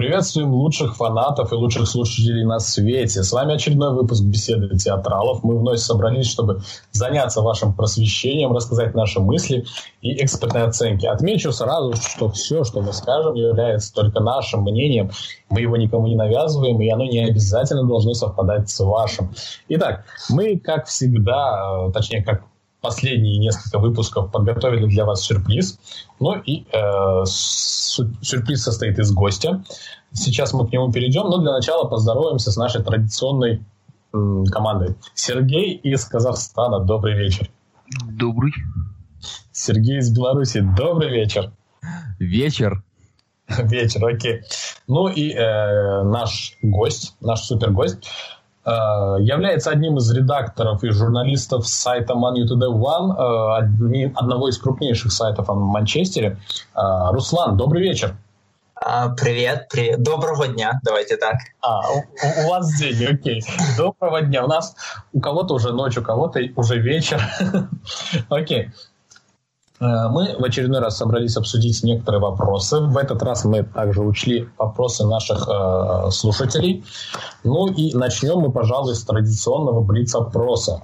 Приветствуем лучших фанатов и лучших слушателей на свете. С вами очередной выпуск беседы театралов. Мы вновь собрались, чтобы заняться вашим просвещением, рассказать наши мысли и экспертные оценки. Отмечу сразу, что все, что мы скажем, является только нашим мнением. Мы его никому не навязываем, и оно не обязательно должно совпадать с вашим. Итак, мы, как всегда, э, точнее, как последние несколько выпусков подготовили для вас сюрприз. Ну и э, сюрприз состоит из гостя. Сейчас мы к нему перейдем, но для начала поздороваемся с нашей традиционной э, командой. Сергей из Казахстана, добрый вечер. Добрый. Сергей из Беларуси, добрый вечер. Вечер. Вечер, окей. Ну и э, наш гость, наш супергость является одним из редакторов и журналистов сайта Man Today One, одного из крупнейших сайтов в Манчестере. Э, Руслан, добрый вечер. А, привет, привет. Доброго дня, давайте так. А, у, у вас день, окей. Доброго дня. У нас у кого-то уже ночь, у кого-то уже вечер. Окей. Э, мы в очередной раз собрались обсудить некоторые вопросы. В этот раз мы также учли вопросы наших э, слушателей. Ну и начнем мы, пожалуй, с традиционного блиц-опроса.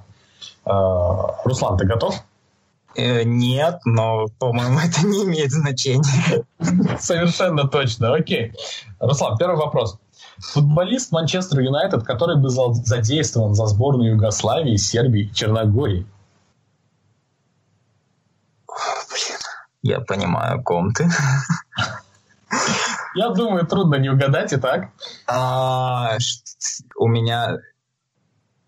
Э, Руслан, ты готов? Э, нет, но, по-моему, это не имеет значения. Совершенно точно. Окей. Руслан, первый вопрос. Футболист Манчестер Юнайтед, который был задействован за сборную Югославии, Сербии и Черногории. Я понимаю, о ком ты. Я думаю, трудно не угадать и так. А, у меня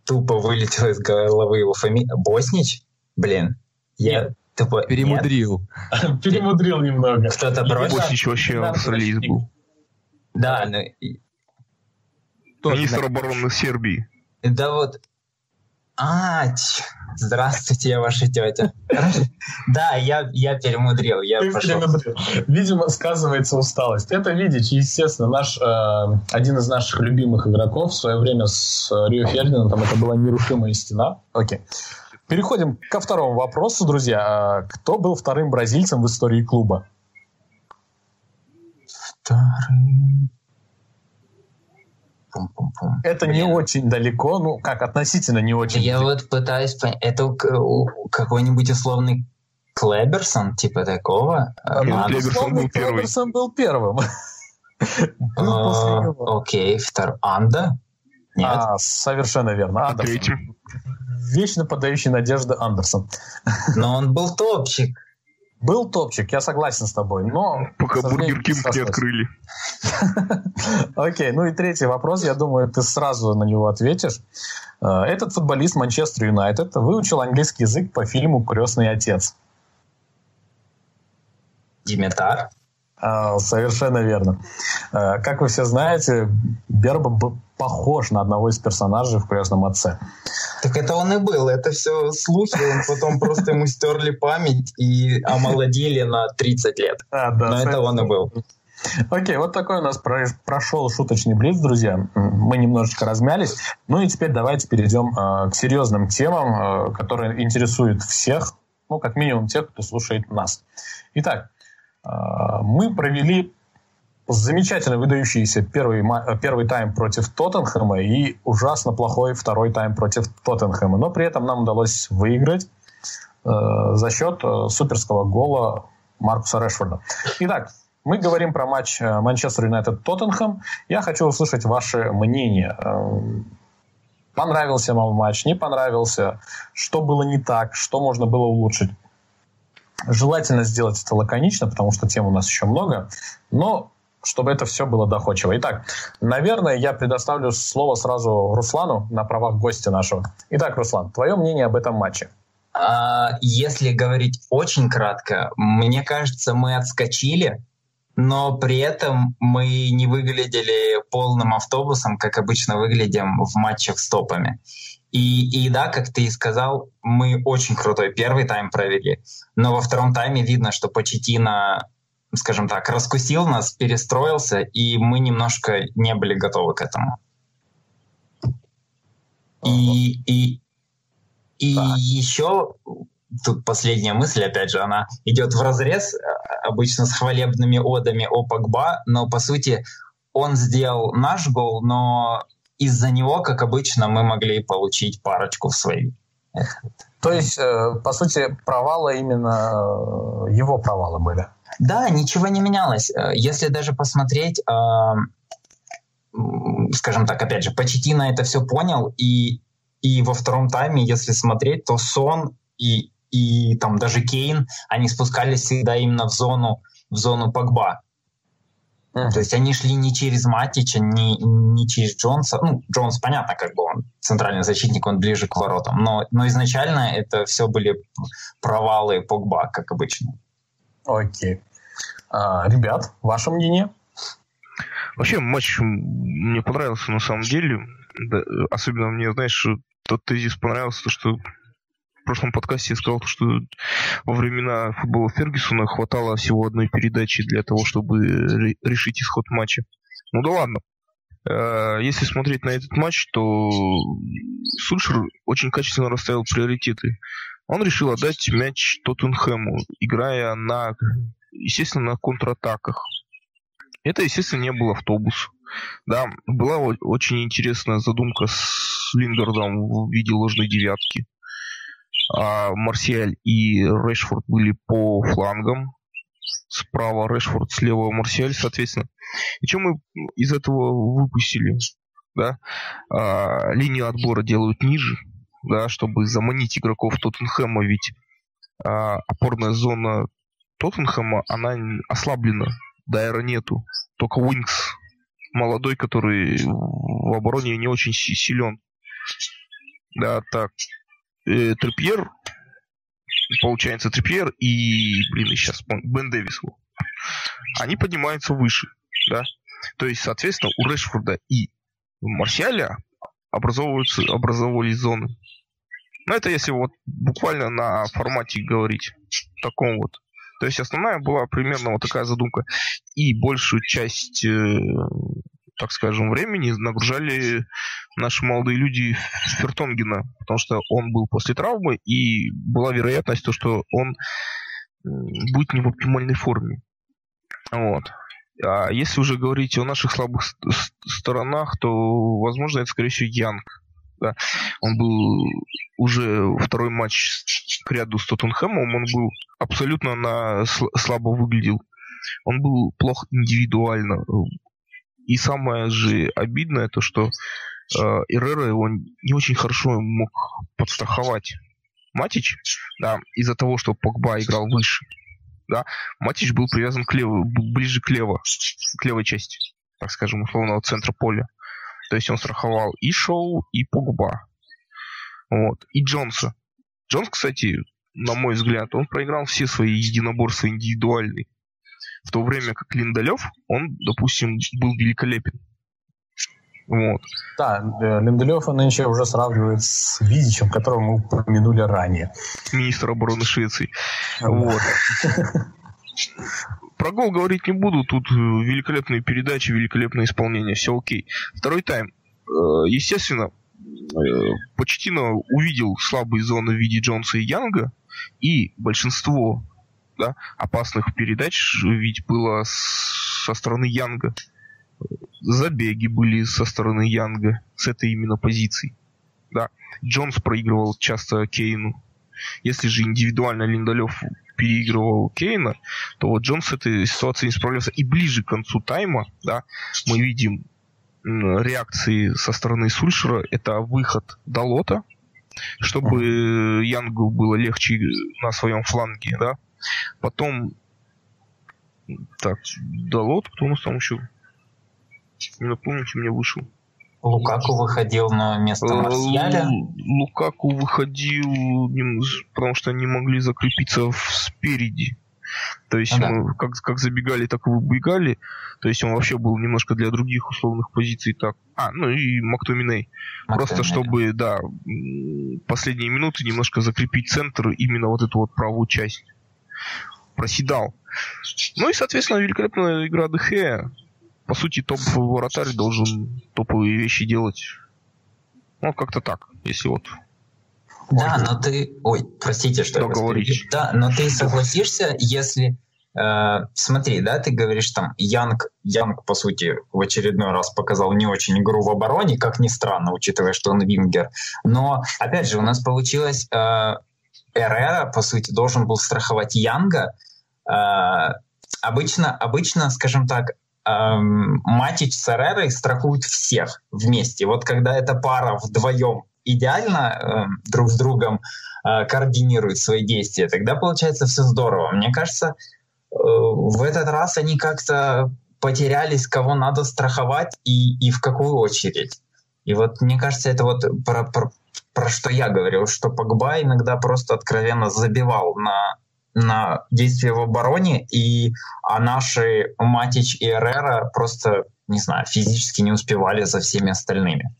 тупо вылетело из головы его фамилия. Боснич? Блин. Я тупо... Перемудрил. Перемудрил немного. Кто-то бросил? Боснич вообще австралиец был. Да, ну... Министр обороны Сербии. Да вот а, здравствуйте, я ваша тетя. Да, я, я перемудрил, я Ты пошел. Перемудрил. Видимо, сказывается усталость. Это видите, естественно, наш, э, один из наших любимых игроков в свое время с Рио Фердинандом, это была нерушимая стена. Окей. Переходим ко второму вопросу, друзья. А кто был вторым бразильцем в истории клуба? Вторым... Пум-пум-пум. Это Блин. не очень далеко, ну как относительно не очень. Я вот пытаюсь понять, это какой-нибудь условный Клеберсон, типа такого? Ну, а, Клеберсон был. Клеберсон был первым. А, окей, второй. Анда? Нет. А, совершенно верно. Андерсон. Вечно подающий надежды Андерсон. Но он был топчик. Был топчик, я согласен с тобой, но... Пока Бургер Кинг не открыли. Окей, ну и третий вопрос, я думаю, ты сразу на него ответишь. Э, этот футболист Манчестер Юнайтед выучил английский язык по фильму «Крестный отец». Димитар? А, совершенно верно. Э, как вы все знаете, Берба был похож на одного из персонажей в «Крестном отце». Так это он и был. Это все слухи. Он потом просто ему стерли память и омолодили на 30 лет. А, да, Но это он и был. Окей, вот такой у нас прошел шуточный блиц, друзья. Мы немножечко размялись. Ну и теперь давайте перейдем э, к серьезным темам, э, которые интересуют всех, ну, как минимум тех, кто слушает нас. Итак, э, мы провели замечательно выдающийся первый, первый тайм против Тоттенхэма и ужасно плохой второй тайм против Тоттенхэма. Но при этом нам удалось выиграть э, за счет э, суперского гола Маркуса Решфорда. Итак, мы говорим про матч э, Манчестер Юнайтед-Тоттенхэм. Я хочу услышать ваше мнение. Э, понравился вам матч, не понравился? Что было не так? Что можно было улучшить? Желательно сделать это лаконично, потому что тем у нас еще много. Но чтобы это все было доходчиво. Итак, наверное, я предоставлю слово сразу Руслану на правах гостя нашего. Итак, Руслан, твое мнение об этом матче? А, если говорить очень кратко, мне кажется, мы отскочили, но при этом мы не выглядели полным автобусом, как обычно выглядим в матчах с топами. И, и да, как ты и сказал, мы очень крутой первый тайм провели, но во втором тайме видно, что Почетина скажем так, раскусил нас, перестроился, и мы немножко не были готовы к этому. И, и, и да. еще тут последняя мысль, опять же, она идет в разрез э, обычно с хвалебными одами о Погба, но по сути он сделал наш гол, но из-за него, как обычно, мы могли получить парочку в свои. То есть, э, по сути, провалы именно э, его провалы были? Да, ничего не менялось. Э, если даже посмотреть, скажем так, опять же, Почетина это все понял, и, и во втором тайме, если смотреть, то Сон и, и там даже Кейн, они спускались всегда именно в зону, в зону Погба. Mm. То есть они шли не через Матича, не, не через Джонса. Ну, Джонс, понятно, как бы он центральный защитник, он ближе к воротам. Но, но изначально это все были провалы Погба, как обычно. Окей. А, ребят, ваше мнение? Вообще матч мне понравился на самом деле. Да, особенно мне, знаешь, тот тезис понравился, то, что прошлом подкасте я сказал, что во времена футбола Фергюсона хватало всего одной передачи для того, чтобы решить исход матча. Ну да ладно. Э, если смотреть на этот матч, то Сульшер очень качественно расставил приоритеты. Он решил отдать мяч Тоттенхэму, играя на, естественно, на контратаках. Это, естественно, не был автобус. Да, была очень интересная задумка с Лингардом в виде ложной девятки а Марсиаль и Решфорд были по флангам. Справа Решфорд, слева Марсиаль, соответственно. И что мы из этого выпустили? Да? А, линию отбора делают ниже, да, чтобы заманить игроков Тоттенхэма, ведь а, опорная зона Тоттенхэма, она ослаблена, Дайра нету, только Уинкс молодой, который в обороне не очень силен. Да, так э, Трипьер, получается, Трипьер и, блин, сейчас Бен Дэвис, они поднимаются выше, да. То есть, соответственно, у Решфорда и Марсиаля образовываются, образовывались зоны. Но это если вот буквально на формате говорить, таком вот. То есть основная была примерно вот такая задумка. И большую часть э, так скажем, времени нагружали наши молодые люди Фертонгена, потому что он был после травмы, и была вероятность, то, что он будет не в оптимальной форме. Вот. А если уже говорить о наших слабых сторонах, то, возможно, это, скорее всего, Янг. Да. Он был уже второй матч к ряду с Тоттенхэмом, он был абсолютно на слабо выглядел. Он был плох индивидуально. И самое же обидное то, что э, Ирера его не очень хорошо мог подстраховать. Матич, да, из-за того, что Погба играл выше, да, Матич был привязан к леву, ближе к лево, к левой части, так скажем, условного центра поля. То есть он страховал и Шоу, и Погба. Вот. И Джонса. Джонс, кстати, на мой взгляд, он проиграл все свои единоборства индивидуальные. В то время как Линдалев, он, допустим, был великолепен. Вот. Да, э, Линделёва нынче уже сравнивают с Видичем, которого мы упомянули ранее. Министр обороны Швеции. Вот. Про гол говорить не буду, тут э, великолепные передачи, великолепное исполнение, все окей. Второй тайм. Э, естественно, Почтино увидел слабые зоны в виде Джонса и Янга, и большинство да, опасных передач ведь было со стороны Янга. Забеги были со стороны Янга, с этой именно позиции. Да. Джонс проигрывал часто Кейну. Если же индивидуально Линдалев переигрывал Кейна, то вот Джонс с этой ситуацией не справлялся. И ближе к концу тайма, да, мы видим реакции со стороны Сульшера. Это выход Далота, чтобы Янгу было легче на своем фланге, да, Потом, так, Далот, кто у нас там еще? Не напомните, мне вышел. Лукаку выходил на место э, Марсиаля. Лукаку выходил, потому что они могли закрепиться спереди. То есть да. мы как, как забегали, так и выбегали. То есть он вообще был немножко для других условных позиций так. А, ну и Мактоминей. Просто чтобы, да, последние минуты немножко закрепить центр, именно вот эту вот правую часть проседал. Ну и, соответственно, великолепная игра ДХ. По сути, топовый вратарь должен топовые вещи делать. Ну, как-то так, если вот да, но ты... Ой, простите, что я говорить. Да, но ты согласишься, если Э, смотри, да, ты говоришь там, Янг, Янг, по сути, в очередной раз показал не очень игру в обороне, как ни странно, учитывая, что он вингер. Но, опять же, у нас получилось, э, Эрера, по сути, должен был страховать Янга. Э, обычно, обычно, скажем так, эм, Матич с Эрерой страхуют всех вместе. Вот когда эта пара вдвоем идеально э, друг с другом э, координируют свои действия, тогда получается все здорово. Мне кажется, э, в этот раз они как-то потерялись, кого надо страховать и, и в какую очередь. И вот мне кажется, это вот про, про, про что я говорил, что Погба иногда просто откровенно забивал на на действия в обороне, и, а наши Матич и Эрера просто, не знаю, физически не успевали за всеми остальными.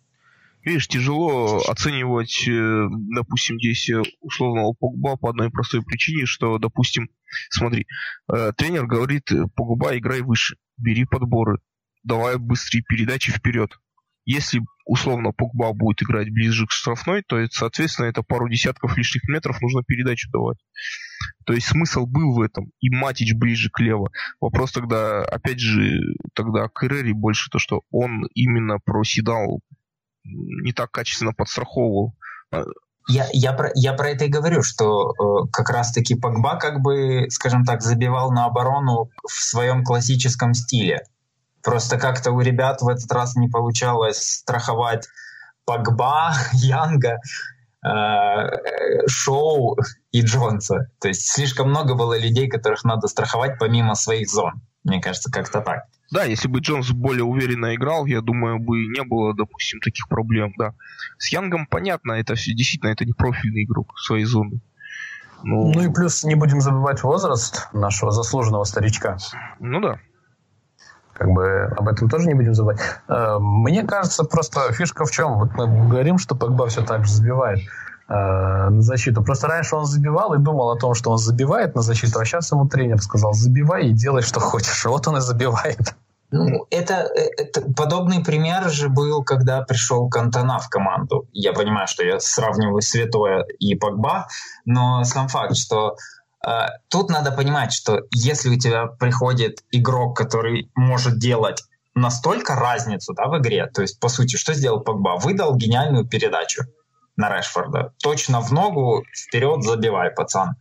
Видишь, тяжело оценивать, э, допустим, действия условного Погба по одной простой причине, что, допустим, смотри, э, тренер говорит, Погба, играй выше, бери подборы, давай быстрее передачи вперед. Если условно Погба будет играть ближе к штрафной, то, соответственно, это пару десятков лишних метров нужно передачу давать. То есть смысл был в этом. И Матич ближе к лево. Вопрос тогда, опять же, тогда к Эрери больше то, что он именно проседал, не так качественно подстраховывал. Я, я, про, я про это и говорю, что э, как раз-таки Погба как бы, скажем так, забивал на оборону в своем классическом стиле. Просто как-то у ребят в этот раз не получалось страховать Погба, Янга, э, Шоу и Джонса. То есть слишком много было людей, которых надо страховать помимо своих зон. Мне кажется, как-то так. Да, если бы Джонс более уверенно играл, я думаю, бы не было, допустим, таких проблем, да. С Янгом понятно, это все действительно это не профильный игрок своей зоны. Ну, ну и плюс не будем забывать возраст нашего заслуженного старичка. Ну да. Как бы об этом тоже не будем забывать. Э, мне кажется, просто фишка в чем? Вот мы говорим, что Погба все так же забивает э, на защиту. Просто раньше он забивал и думал о том, что он забивает на защиту, а сейчас ему тренер сказал, забивай и делай, что хочешь. Вот он и забивает. Ну, это, это подобный пример же был, когда пришел Кантона в команду. Я понимаю, что я сравниваю Святое и Погба, но сам факт, что Э, тут надо понимать, что если у тебя приходит игрок, который может делать настолько разницу да, в игре, то есть, по сути, что сделал Погба? Выдал гениальную передачу на Решфорда. Точно в ногу, вперед забивай, пацан.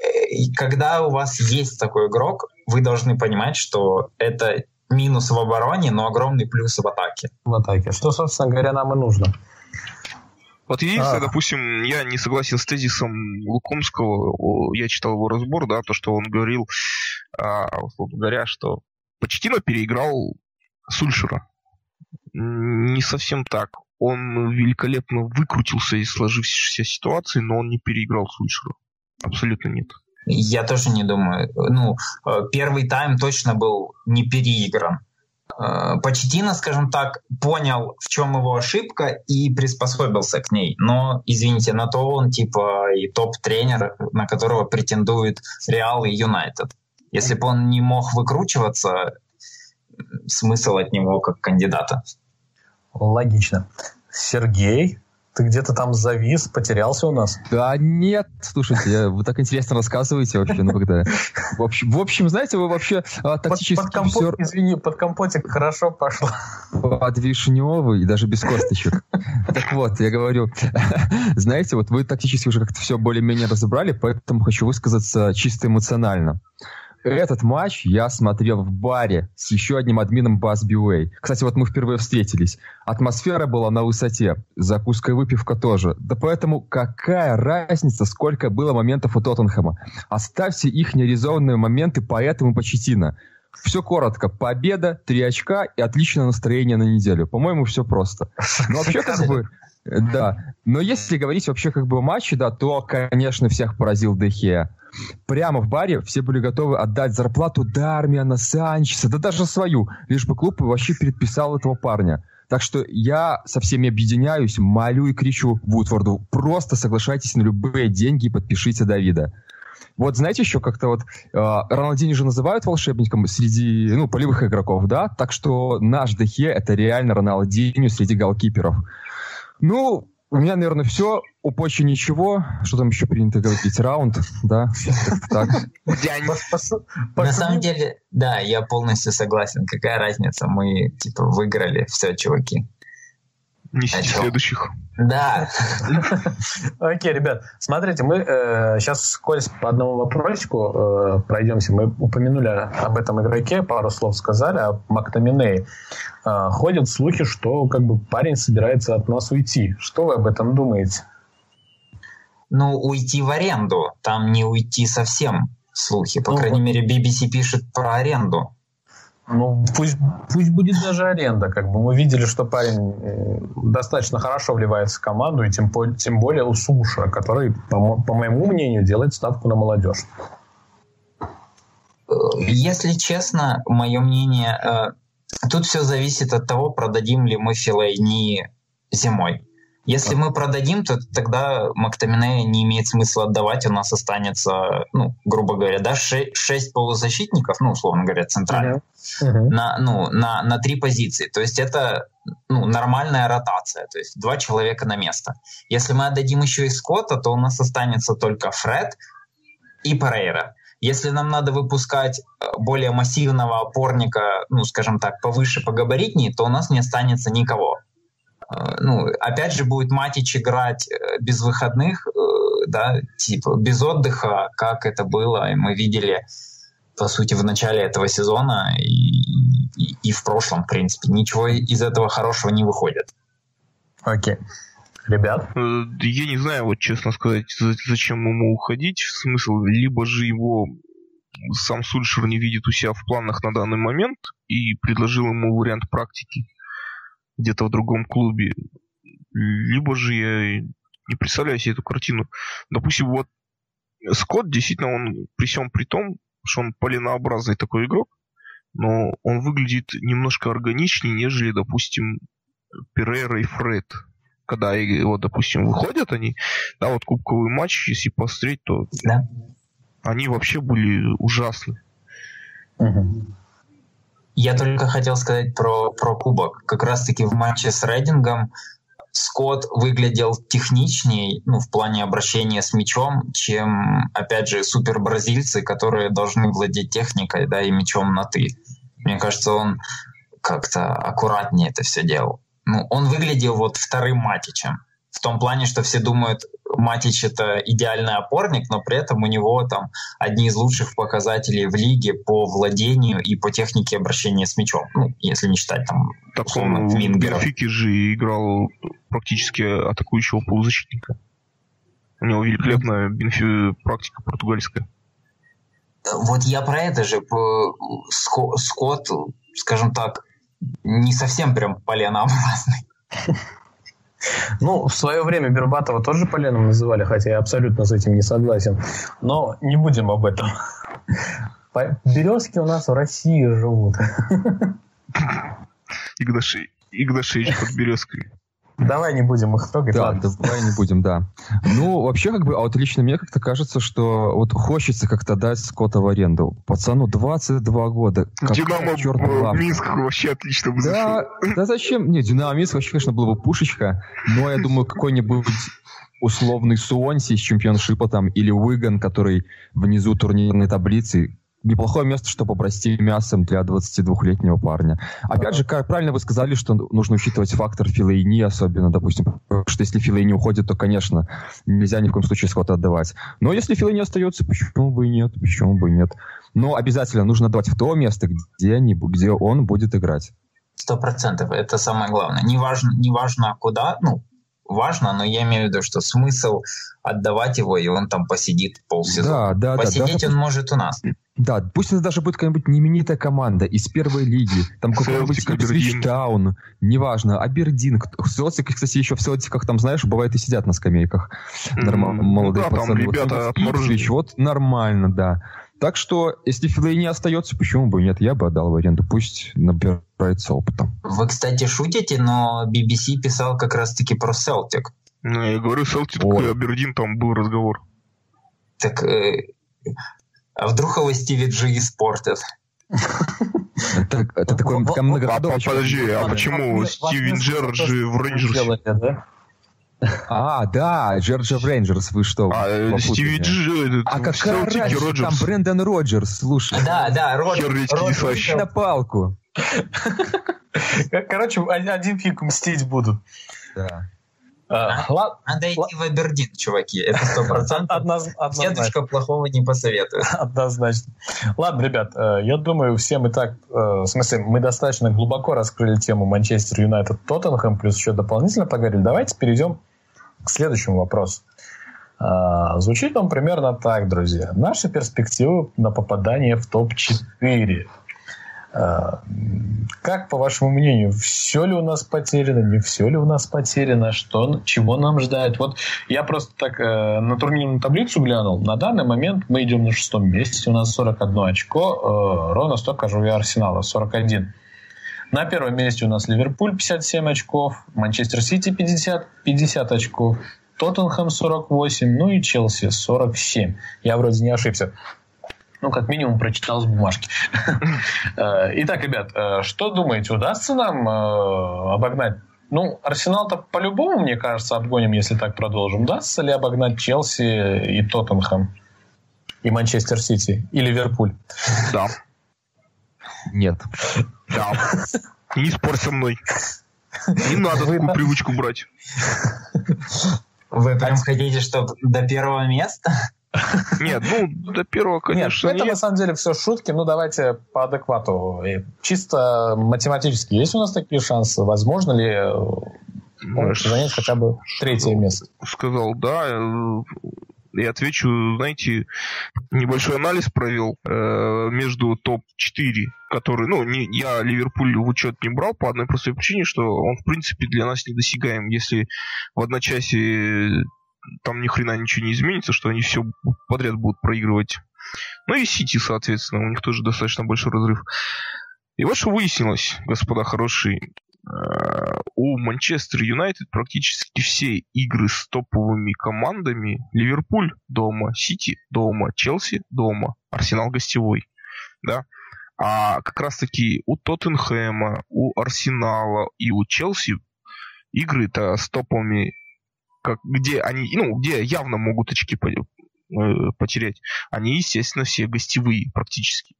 Э, и когда у вас есть такой игрок, вы должны понимать, что это минус в обороне, но огромный плюс в атаке. В атаке. Что, собственно говоря, нам и нужно. Вот единственное, а. допустим, я не согласен с тезисом Лукомского, я читал его разбор, да, то, что он говорил, а, условно говоря, что Почтино переиграл Сульшера. Не совсем так. Он великолепно выкрутился из сложившейся ситуации, но он не переиграл Сульшера. Абсолютно нет. Я тоже не думаю. Ну, э, первый тайм точно был не переигран. Э, Почтина, скажем так, понял, в чем его ошибка и приспособился к ней. Но, извините, на то он типа и топ-тренер, на которого претендует Реал и Юнайтед. Если бы он не мог выкручиваться, смысл от него как кандидата. Логично. Сергей, ты где-то там завис, потерялся у нас? Да нет, слушайте, вы так интересно рассказываете вообще, ну когда... В общем, в общем знаете, вы вообще а, тактически... Под, под компот, все... Извини, под компотик хорошо пошло. Под вишневый даже без косточек. Так вот, я говорю, знаете, вот вы тактически уже как-то все более-менее разобрали, поэтому хочу высказаться чисто эмоционально. Этот матч я смотрел в баре с еще одним админом Бас Биуэй. Кстати, вот мы впервые встретились. Атмосфера была на высоте, закуска и выпивка тоже. Да поэтому какая разница, сколько было моментов у Тоттенхэма? Оставьте их нереализованные моменты поэтому Почетина. Все коротко. Победа, три очка и отличное настроение на неделю. По-моему, все просто. Но вообще, как бы, да. Но если говорить вообще как бы о матче, да, то, конечно, всех поразил Дехея прямо в баре все были готовы отдать зарплату Дармиана, Санчеса, да даже свою, лишь бы клуб вообще предписал этого парня. Так что я со всеми объединяюсь, молю и кричу Вудфорду, просто соглашайтесь на любые деньги и подпишите Давида. Вот знаете еще как-то вот э, Роналдини же называют волшебником среди ну полевых игроков, да? Так что наш Дехе это реально Роналдинho среди голкиперов. Ну, у меня, наверное, все. У Почи ничего. Что там еще принято говорить? Раунд, да? Так. На самом деле, да, я полностью согласен. Какая разница? Мы, типа, выиграли. Все, чуваки. Несите следующих. Да. Окей, ребят, смотрите, мы э, сейчас вскользь по одному вопросику э, пройдемся. Мы упомянули об этом игроке, пару слов сказали, о Мактаминее. Э, ходят слухи, что как бы парень собирается от нас уйти. Что вы об этом думаете? Ну, уйти в аренду. Там не уйти совсем слухи. По ну, крайней вот. мере, BBC пишет про аренду. Ну, пусть, пусть будет даже аренда. Как бы мы видели, что парень э, достаточно хорошо вливается в команду, и тем, тем более у Суша, который, по, по моему мнению, делает ставку на молодежь. Если честно, мое мнение, э, тут все зависит от того, продадим ли мы Филайни зимой. Если мы продадим, то тогда Мактамине не имеет смысла отдавать, у нас останется, ну, грубо говоря, да, шесть полузащитников, ну, условно говоря, центральных, uh-huh. на, ну, на, на три позиции. То есть это ну, нормальная ротация, то есть два человека на место. Если мы отдадим еще и Скотта, то у нас останется только Фред и Парейра. Если нам надо выпускать э, более массивного опорника, ну, скажем так, повыше, погабаритнее, то у нас не останется никого. Э, ну, опять же, будет Матич играть э, без выходных, э, да, типа без отдыха, как это было, и мы видели, по сути, в начале этого сезона и, и, и в прошлом, в принципе. Ничего из этого хорошего не выходит. Окей. Okay. Ребят? Я не знаю, вот честно сказать, зачем ему уходить. Смысл, либо же его сам Сульшер не видит у себя в планах на данный момент и предложил ему вариант практики где-то в другом клубе. Либо же я не представляю себе эту картину. Допустим, вот Скотт, действительно, он при всем при том, что он полинообразный такой игрок, но он выглядит немножко органичнее, нежели, допустим, Перейра и Фред. Когда, вот, допустим, выходят они, да, вот кубковый матч, если посмотреть, то да. они вообще были ужасны. Угу. Я только хотел сказать про, про кубок. Как раз-таки в матче с Рейдингом Скотт выглядел техничнее ну, в плане обращения с мячом, чем, опять же, супер бразильцы, которые должны владеть техникой да, и мячом на «ты». Мне кажется, он как-то аккуратнее это все делал. Ну, он выглядел вот вторым матичем. В том плане, что все думают, Матич это идеальный опорник, но при этом у него там одни из лучших показателей в лиге по владению и по технике обращения с мячом. Ну, если не считать там так условно он в Бенфике же играл практически атакующего полузащитника. У него великолепная бенфи... практика португальская. Вот я про это же. Скотт, скажем так, не совсем прям поленообразный. Ну, в свое время Бербатова тоже поленом называли, хотя я абсолютно с этим не согласен. Но не будем об этом. Березки у нас в России живут. Игнашевич под березкой. Давай не будем их трогать. Да, ладно. давай не будем, да. Ну, вообще, как бы, а вот лично мне как-то кажется, что вот хочется как-то дать Скотта в аренду. Пацану 22 года. Динамо черт Минск вообще отлично бы да, да зачем? Не, Динамо Минск вообще, конечно, было бы пушечка, но я думаю, какой-нибудь условный Суонси из чемпионшипа там, или Уиган, который внизу турнирной таблицы, неплохое место, чтобы обрасти мясом для 22-летнего парня. Опять же, как правильно вы сказали, что нужно учитывать фактор филейни, особенно, допустим, что если филейни уходит, то, конечно, нельзя ни в коем случае скотта отдавать. Но если филейни остается, почему бы и нет, почему бы и нет. Но обязательно нужно отдавать в то место, где, они, где он будет играть. Сто процентов, это самое главное. Неважно, неважно куда, ну, важно, но я имею в виду, что смысл отдавать его, и он там посидит полсезона. Да, да, Посидеть да, он может у нас. Да, пусть это даже будет какая-нибудь неименитая команда из первой лиги, там какой-нибудь Свичтаун, неважно, Абердин. Селтик, кстати, еще в Селтиках, там, знаешь, бывает и сидят на скамейках. Нормально, молодые да, пацаны. Там ребята вот, Ипсвич, вот нормально, да. Так что, если Филей не остается, почему бы нет? Я бы отдал в аренду. Пусть набирается опытом. Вы, кстати, шутите, но BBC писал как раз-таки про Селтик. Ну, я говорю, Селтик и Абердин, там был разговор. Так, э, а вдруг его Стиви Джи испортят? Это, такой многогодовый... Подожди, а почему Стивен Джерард же в Рейнджерсе? А, да, Джорджа Рейнджерс, вы что? А, э? Стиви Дж... А какая разница? Там Роджерс. Брэндон Роджерс, слушай. Да, да, Род, Хервицкий Род- вообще. На палку. Короче, один фиг мстить будут. Да. А, ла- Надо идти в Абердин, чуваки, это сто процентов. Дедушка плохого не посоветует. Однозначно. Ладно, ребят, э, я думаю, всем и так, э, в смысле, мы достаточно глубоко раскрыли тему Манчестер Юнайтед Тоттенхэм, плюс еще дополнительно поговорили. Давайте перейдем к следующему вопросу. А, Звучит он примерно так, друзья. Наши перспективы на попадание в топ-4. А, Как, по вашему мнению, все ли у нас потеряно, не все ли у нас потеряно, что, чего нам ждать? Вот я просто так э, на турнирную таблицу глянул. На данный момент мы идем на шестом месте, у нас 41 очко, э, ровно столько же у Арсенала, 41. На первом месте у нас Ливерпуль 57 очков, Манчестер Сити 50, 50 очков, Тоттенхэм 48, ну и Челси 47. Я вроде не ошибся. Ну, как минимум, прочитал с бумажки. Э, Итак, ребят, э, что думаете, удастся нам э, обогнать? Ну, Арсенал-то по-любому, мне кажется, обгоним, если так продолжим. Удастся ли обогнать Челси и Тоттенхэм? И Манчестер Сити? И Ливерпуль? Да, Нет. да. Не спорь со мной. Не надо Вы такую привычку брать. Вы прям хотите, чтобы до первого места? Нет, ну, до первого, конечно, нет, это нет. на самом деле все шутки. Ну, давайте по адеквату. И Чисто математически есть у нас такие шансы? Возможно ли э, ну, занять хотя бы третье место? сказал да. Э, И отвечу, знаете, небольшой анализ провел э, между топ-4, который, ну, не, я Ливерпуль в учет не брал по одной простой причине, что он, в принципе, для нас недосягаем. Если в одночасье там ни хрена ничего не изменится, что они все подряд будут проигрывать. Ну и Сити, соответственно, у них тоже достаточно большой разрыв. И вот что выяснилось, господа хорошие. У Манчестер Юнайтед практически все игры с топовыми командами Ливерпуль дома, Сити дома, Челси дома, Арсенал гостевой. Да? А как раз таки у Тоттенхэма, у Арсенала и у Челси игры-то с топовыми, как, где они, ну, где явно могут очки э, потерять, они, естественно, все гостевые практически.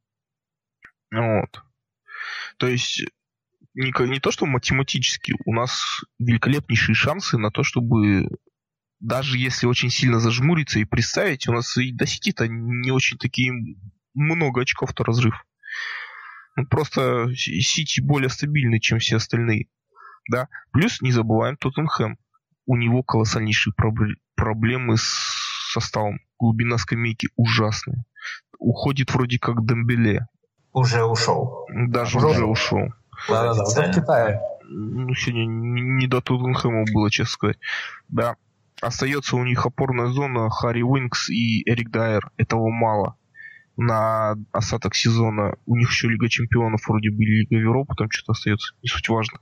Вот. То есть не, не то, что математически, у нас великолепнейшие шансы на то, чтобы даже если очень сильно зажмуриться и представить, у нас и до сети-то не очень такие много очков-то разрыв. Ну, просто Сити более стабильный, чем все остальные. Да? Плюс не забываем Тоттенхэм. У него колоссальнейшие пробле- проблемы с составом. Глубина скамейки ужасная. Уходит вроде как Дембеле. Уже ушел. Даже Уже уже ушел. Да-да-да, вот Официально. в Китае. ну, сегодня не до Тоттенхэма было, честно сказать. Да. Остается у них опорная зона Харри Уинкс и Эрик Дайер. Этого мало. На остаток сезона у них еще Лига Чемпионов вроде бы Лига Европы, там что-то остается, не суть важно.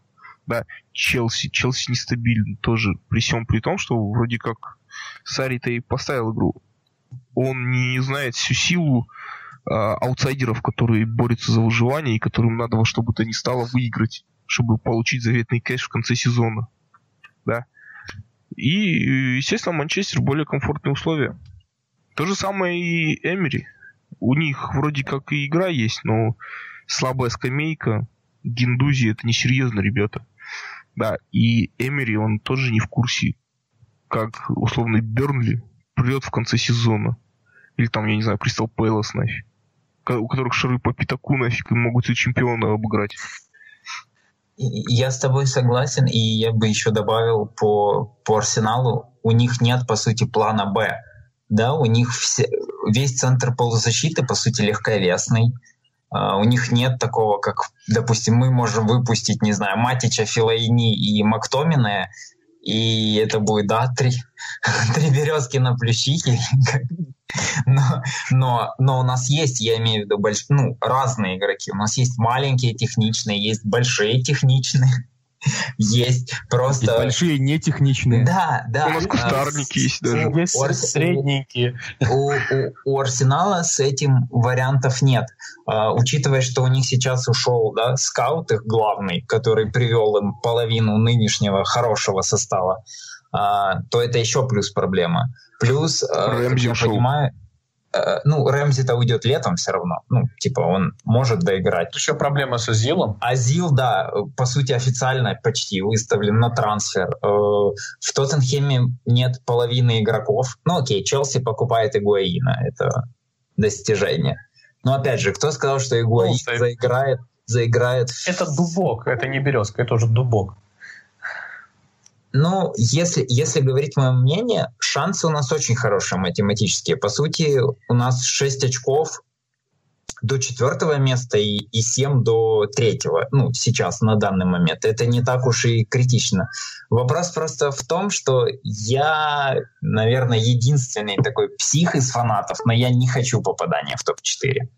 Да, Челси. Челси нестабильный тоже, при всем при том, что вроде как Сари-то и поставил игру. Он не знает всю силу аутсайдеров, которые борются за выживание и которым надо во что бы то ни стало выиграть, чтобы получить заветный кэш в конце сезона. Да. И, естественно, Манчестер более комфортные условия. То же самое и Эмери. У них вроде как и игра есть, но слабая скамейка. Гиндузи это несерьезно, ребята. Да, и Эмери, он тоже не в курсе, как условный Бернли придет в конце сезона. Или там, я не знаю, Кристал Пэлас нафиг. У которых шары по пятаку нафиг могут и чемпиона обыграть. Я с тобой согласен, и я бы еще добавил по, по Арсеналу, у них нет, по сути, плана Б. Да, у них все, весь центр полузащиты, по сути, легковесный. А, у них нет такого, как, допустим, мы можем выпустить, не знаю, Матича, Филайни и Мактомина, и это будет, да, три, три березки на плющихе. Но, но, но у нас есть, я имею в виду, больш... ну, разные игроки. У нас есть маленькие техничные, есть большие техничные, есть Есть просто... большие нетехничные. Да, да. У нас а, кустарники с- есть даже. Есть Арс- средненькие. у, у- у Арсенала с этим вариантов нет. А, учитывая, что у них сейчас ушел да, скаут их главный, который привел им половину нынешнего хорошего состава, а, то это еще плюс проблема. Плюс, Рэмзи как я ушел. понимаю, э, ну, Рэмзи-то уйдет летом все равно. Ну, типа, он может доиграть. Еще проблема с Азилом. Азил, да, по сути, официально почти выставлен на трансфер. Э, В Тоттенхеме нет половины игроков. Ну, окей, Челси покупает Игуаина, это достижение. Но опять же, кто сказал, что Игуаин Ну, заиграет, заиграет Это дубок, это не березка, это уже дубок. Ну, если, если говорить мое мнение, шансы у нас очень хорошие математические. По сути, у нас 6 очков до четвертого места и, и 7 до третьего. Ну, сейчас, на данный момент. Это не так уж и критично. Вопрос просто в том, что я, наверное, единственный такой псих из фанатов, но я не хочу попадания в топ-4.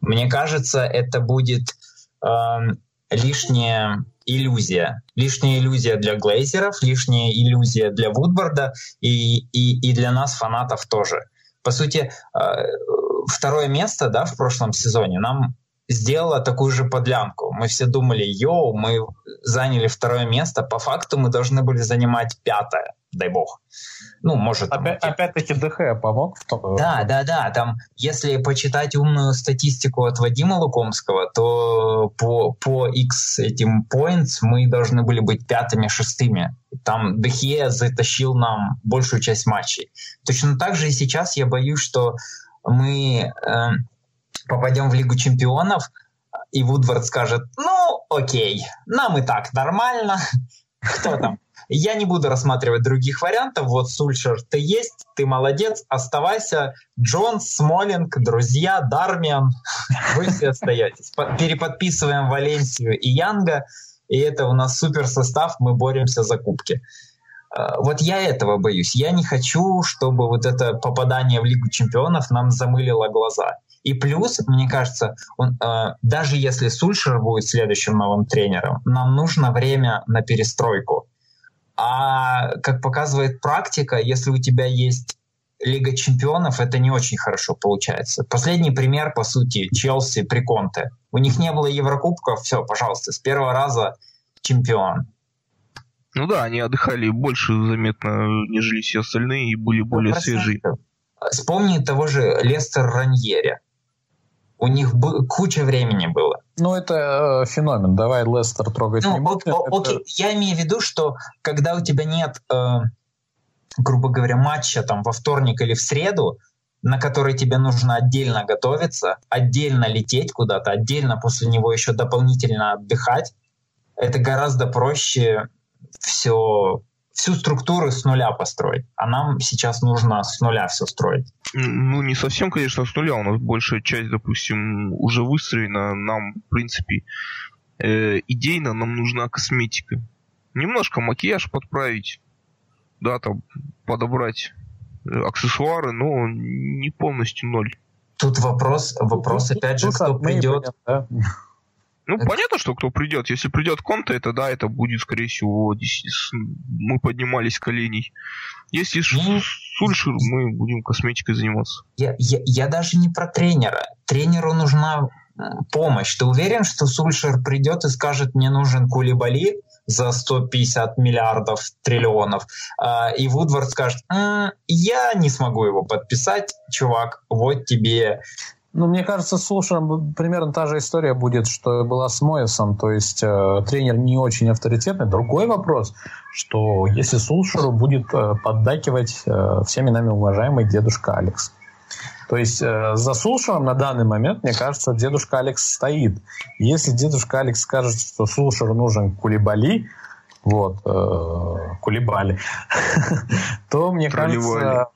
Мне кажется, это будет эм, лишняя иллюзия. Лишняя иллюзия для Глейзеров, лишняя иллюзия для Вудварда и, и, и для нас, фанатов, тоже. По сути, э, второе место да, в прошлом сезоне нам сделала такую же подлянку. Мы все думали, йоу, мы заняли второе место, по факту мы должны были занимать пятое, дай бог. Ну, может, там, Опять, опять-таки ДХ помог. в том- да, да, да. Там, если почитать умную статистику от Вадима Лукомского, то по, по X этим points мы должны были быть пятыми, шестыми. Там Дехе затащил нам большую часть матчей. Точно так же и сейчас я боюсь, что мы э, попадем в Лигу чемпионов, и Вудвард скажет, ну, окей, нам и так нормально. Кто там? Я не буду рассматривать других вариантов. Вот Сульшер, ты есть, ты молодец, оставайся. Джонс, Смолинг, друзья, Дармиан, вы все остаетесь. По- Переподписываем Валенсию и Янга, и это у нас супер состав, мы боремся за кубки. Э, Вот я этого боюсь. Я не хочу, чтобы вот это попадание в Лигу чемпионов нам замылило глаза. И плюс, мне кажется, он, э, даже если Сульшер будет следующим новым тренером, нам нужно время на перестройку. А как показывает практика, если у тебя есть Лига чемпионов, это не очень хорошо получается. Последний пример, по сути, Челси при Конте. У них не было Еврокубков, все, пожалуйста, с первого раза чемпион. Ну да, они отдыхали больше заметно, нежели все остальные, и были более свежие. Вспомни того же Лестер Раньери. У них куча времени было. Ну, это э, феномен. Давай Лестер трогать Ну, не будем. о- Это- окей, я имею в виду, что когда у тебя нет, э, грубо говоря, матча там во вторник или в среду, на который тебе нужно отдельно готовиться, отдельно лететь куда-то, отдельно после него еще дополнительно отдыхать, это гораздо проще все, всю структуру с нуля построить. А нам сейчас нужно с нуля все строить. Ну, не совсем, конечно, с нуля. У нас большая часть, допустим, уже выстроена. Нам, в принципе, э, идейно нам нужна косметика. Немножко макияж подправить. Да, там, подобрать э, аксессуары, но не полностью ноль. Тут вопрос, вопрос Ну, опять же, ну, кто как, мы придет. пойдем, да. Ну, Это- понятно, что кто придет. Если придет Конте, это да, это будет, скорее всего, мы поднимались с коленей. Если Ш- Ну, Сульшер, мы будем косметикой заниматься. Я, я, я даже не про тренера. Тренеру нужна помощь. Ты уверен, что Сульшер придет и скажет, мне нужен Кулибали за 150 миллиардов, триллионов, а, и Вудвард скажет, «М, я не смогу его подписать, чувак, вот тебе. Ну, мне кажется, с Сулшером примерно та же история будет, что была с Моэсом. То есть э, тренер не очень авторитетный. Другой вопрос, что если Сулшеру будет э, поддакивать э, всеми нами уважаемый дедушка Алекс. То есть э, за Сулшером на данный момент, мне кажется, дедушка Алекс стоит. Если дедушка Алекс скажет, что Сулшеру нужен Кулибали, вот, э, Кулибали, то, мне кажется,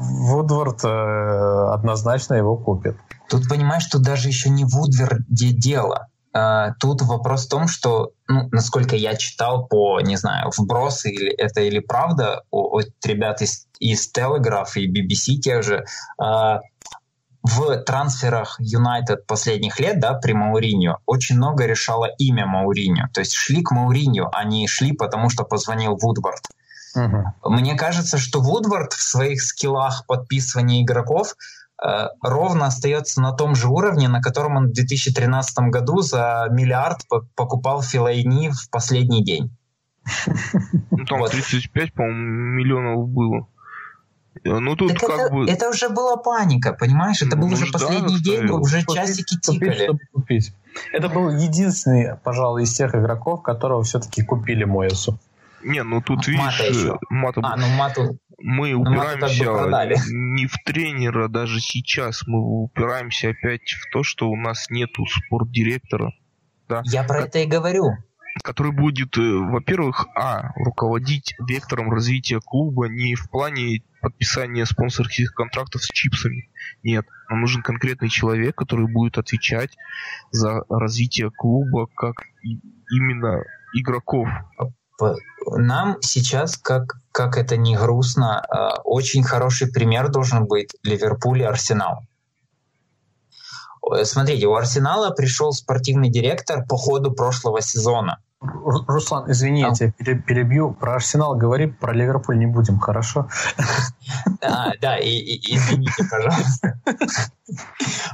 Вудвард э, однозначно его купит. Тут понимаешь, что даже еще не в Вудверде дело. А, Тут вопрос в том, что, ну, насколько я читал по, не знаю, вбросы, или это или правда, от ребят из, из Telegraph и BBC тех же, а, в трансферах Юнайтед последних лет, да, при Мауриньо, очень много решало имя Мауриньо. То есть шли к Мауриньо, а не шли, потому что позвонил Вудвард. Мгм. Мне кажется, что Вудвард в своих скиллах подписывания игроков ровно остается на том же уровне, на котором он в 2013 году за миллиард по- покупал Филайни в последний день. Ну, там 35, по-моему, миллионов было. Э, ну тут так как это, бы... это уже была паника, понимаешь? Это ну, был уже последний да, день, уже купить, часики тикали. Купить, купить. Это был единственный, пожалуй, из тех игроков, которого все-таки купили Моэсу. Не, ну тут Мата видишь, еще. Мата... А, ну Мату... Мы упираемся не в тренера даже сейчас, мы упираемся опять в то, что у нас нету спортдиректора. Да? Я про как... это и говорю который будет, э, во-первых, а, руководить вектором развития клуба не в плане подписания спонсорских контрактов с чипсами. Нет, нам нужен конкретный человек, который будет отвечать за развитие клуба как именно игроков. Нам сейчас, как, как это не грустно, э, очень хороший пример должен быть Ливерпуль и Арсенал. Смотрите, у Арсенала пришел спортивный директор по ходу прошлого сезона. Руслан, извини, я тебя перебью. Про Арсенал говори, про Ливерпуль не будем, хорошо? Да, и, и, извините, пожалуйста.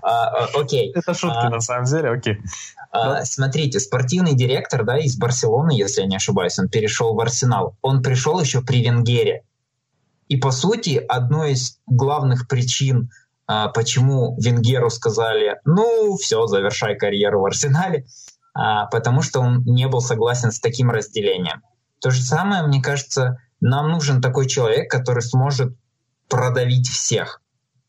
А, окей. Это шутки а, на самом деле, окей. А, смотрите, спортивный директор да, из Барселоны, если я не ошибаюсь, он перешел в Арсенал. Он пришел еще при Венгере. И, по сути, одной из главных причин, а, почему Венгеру сказали, ну, все, завершай карьеру в Арсенале, а, потому что он не был согласен с таким разделением. То же самое, мне кажется, нам нужен такой человек, который сможет продавить всех,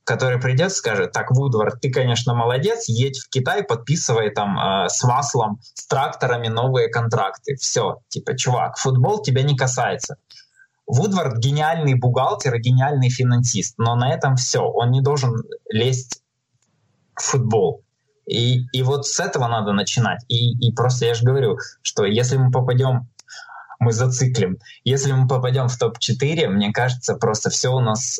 который придет и скажет, так, Вудвард, ты, конечно, молодец, едь в Китай, подписывай там э, с маслом, с тракторами новые контракты. Все, типа, чувак, футбол тебя не касается. Вудвард гениальный бухгалтер и гениальный финансист, но на этом все. Он не должен лезть в футбол. И, и вот с этого надо начинать. И, и просто я же говорю, что если мы попадем, мы зациклим. Если мы попадем в топ-4, мне кажется, просто все у нас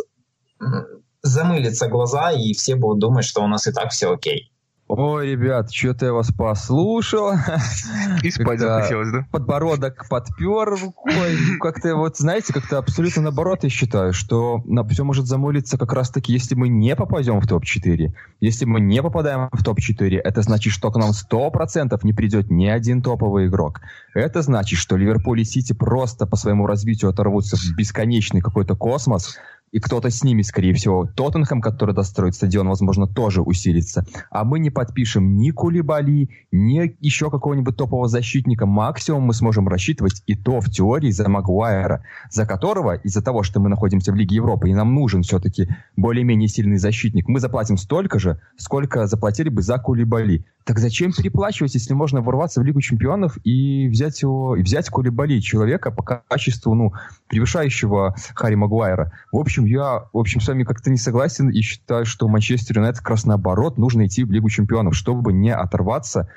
замылится глаза, и все будут думать, что у нас и так все окей. Ой, ребят, что-то я вас послушал. И спать захотелось, да? Подбородок подпер рукой. Как-то вот, знаете, как-то абсолютно наоборот я считаю, что на все может замолиться как раз-таки, если мы не попадем в топ-4. Если мы не попадаем в топ-4, это значит, что к нам 100% не придет ни один топовый игрок. Это значит, что Ливерпуль и Сити просто по своему развитию оторвутся в бесконечный какой-то космос, и кто-то с ними, скорее всего. Тоттенхэм, который достроит стадион, возможно, тоже усилится. А мы не подпишем ни Кулибали, ни еще какого-нибудь топового защитника. Максимум мы сможем рассчитывать и то в теории за Магуайра, за которого, из-за того, что мы находимся в Лиге Европы, и нам нужен все-таки более-менее сильный защитник, мы заплатим столько же, сколько заплатили бы за Кулибали. Так зачем переплачивать, если можно ворваться в Лигу чемпионов и взять его, и взять Кулибали, человека по качеству, ну, превышающего Харри Магуайра? В общем, я, в общем, с вами как-то не согласен и считаю, что Манчестер Юнайтед как раз наоборот нужно идти в Лигу чемпионов, чтобы не оторваться,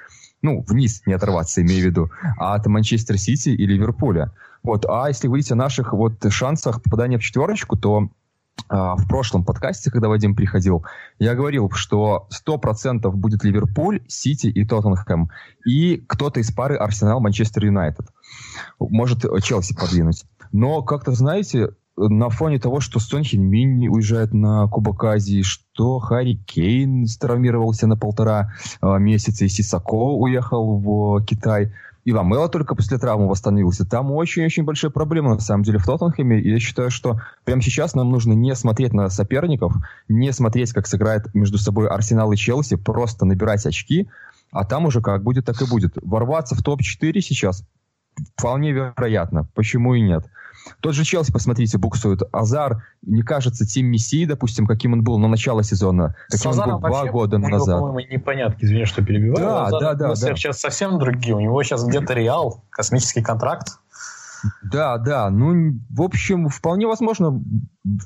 ну, вниз не оторваться, имею в виду, а от Манчестер Сити и Ливерпуля. Вот. А если говорить о наших вот шансах попадания в четверочку, то а, в прошлом подкасте, когда Вадим приходил, я говорил, что 100% будет Ливерпуль, Сити и Тоттенхэм. И кто-то из пары Арсенал-Манчестер Юнайтед. Может Челси подвинуть. Но как-то, знаете, на фоне того, что Сон Хинмин уезжает на Кубок Азии, что Харри Кейн травмировался на полтора а, месяца, и Сисако уехал в Китай – и Ламела только после травмы восстановился. Там очень-очень большие проблемы, на самом деле, в Тоттенхэме. И я считаю, что прямо сейчас нам нужно не смотреть на соперников, не смотреть, как сыграет между собой Арсенал и Челси, просто набирать очки, а там уже как будет, так и будет. Ворваться в топ-4 сейчас вполне вероятно. Почему и нет? Тот же Челси, посмотрите, буксует. Азар не кажется тем Месси, допустим, каким он был на начало сезона, каким он был два года назад. по-моему, непонятки, извини, что перебиваю. Да, Азар, да, да, да. Сейчас совсем другие. У него сейчас где-то Реал, космический контракт. Да, да. Ну, в общем, вполне возможно,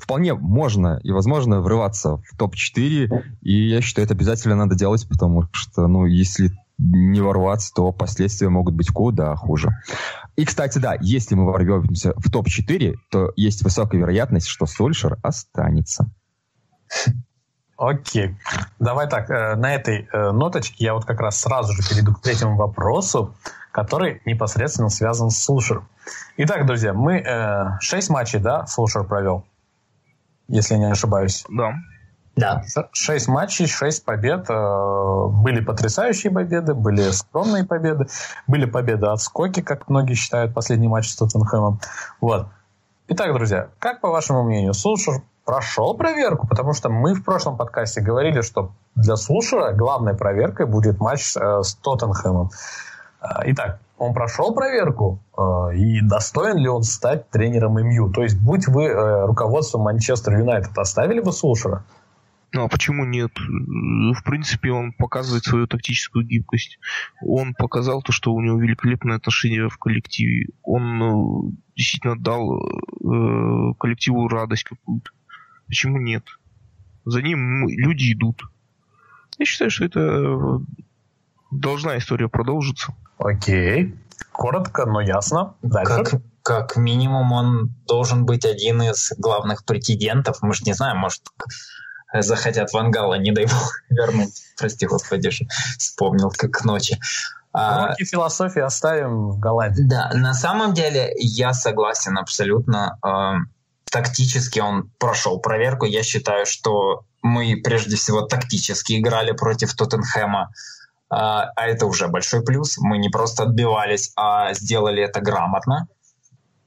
вполне можно и возможно врываться в топ-4. И я считаю, это обязательно надо делать, потому что, ну, если не ворваться, то последствия могут быть куда хуже. И, кстати, да, если мы ворвемся в топ-4, то есть высокая вероятность, что Сольшер останется. Окей. Давай так, э, на этой э, ноточке я вот как раз сразу же перейду к третьему вопросу, который непосредственно связан с Сулшером. Итак, друзья, мы э, 6 матчей, да, Сулшер провел, если я не ошибаюсь. Да. Да. Шесть матчей, шесть побед. Э, были потрясающие победы, были скромные победы, были победы от скоки, как многие считают, последний матч с Тоттенхэмом. Вот. Итак, друзья, как по вашему мнению, Сулшер прошел проверку? Потому что мы в прошлом подкасте говорили, что для Сулшера главной проверкой будет матч э, с Тоттенхэмом. Э, итак, он прошел проверку, и достоин ли он стать тренером МЮ? То есть, будь вы руководством Манчестер Юнайтед, оставили бы Сулшера? Ну а почему нет? В принципе, он показывает свою тактическую гибкость. Он показал то, что у него великолепное отношение в коллективе. Он э, действительно дал э, коллективу радость какую-то. Почему нет? За ним люди идут. Я считаю, что это должна история продолжиться. Окей. Коротко, но ясно. Дальше. Как, как минимум он должен быть один из главных претендентов. Мы же не знаем, может, захотят Вангала, не дай бог, вернуть. Прости, господи, вспомнил, как к ночи. А, Уроки философии оставим в Голландии. Да, на самом деле я согласен абсолютно. Э, тактически он прошел проверку. Я считаю, что мы прежде всего тактически играли против Тоттенхэма. А, а это уже большой плюс. Мы не просто отбивались, а сделали это грамотно.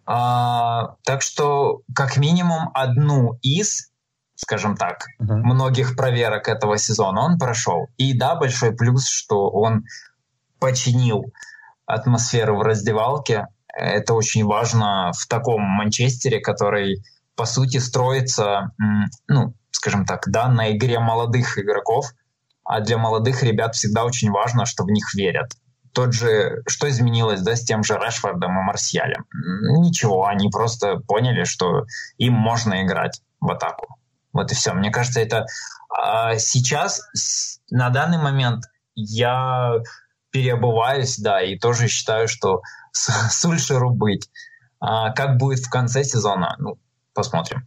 А, так что, как минимум, одну из скажем так, uh-huh. многих проверок этого сезона он прошел. И да, большой плюс, что он починил атмосферу в раздевалке. Это очень важно в таком Манчестере, который, по сути, строится, ну, скажем так, да, на игре молодых игроков. А для молодых ребят всегда очень важно, что в них верят. Тот же, что изменилось, да, с тем же Решфордом и Марсиалем? Ничего, они просто поняли, что им можно играть в атаку. Вот и все. Мне кажется, это а, сейчас, на данный момент, я переобуваюсь, да, и тоже считаю, что с, Сульшеру быть. А, как будет в конце сезона, ну, посмотрим.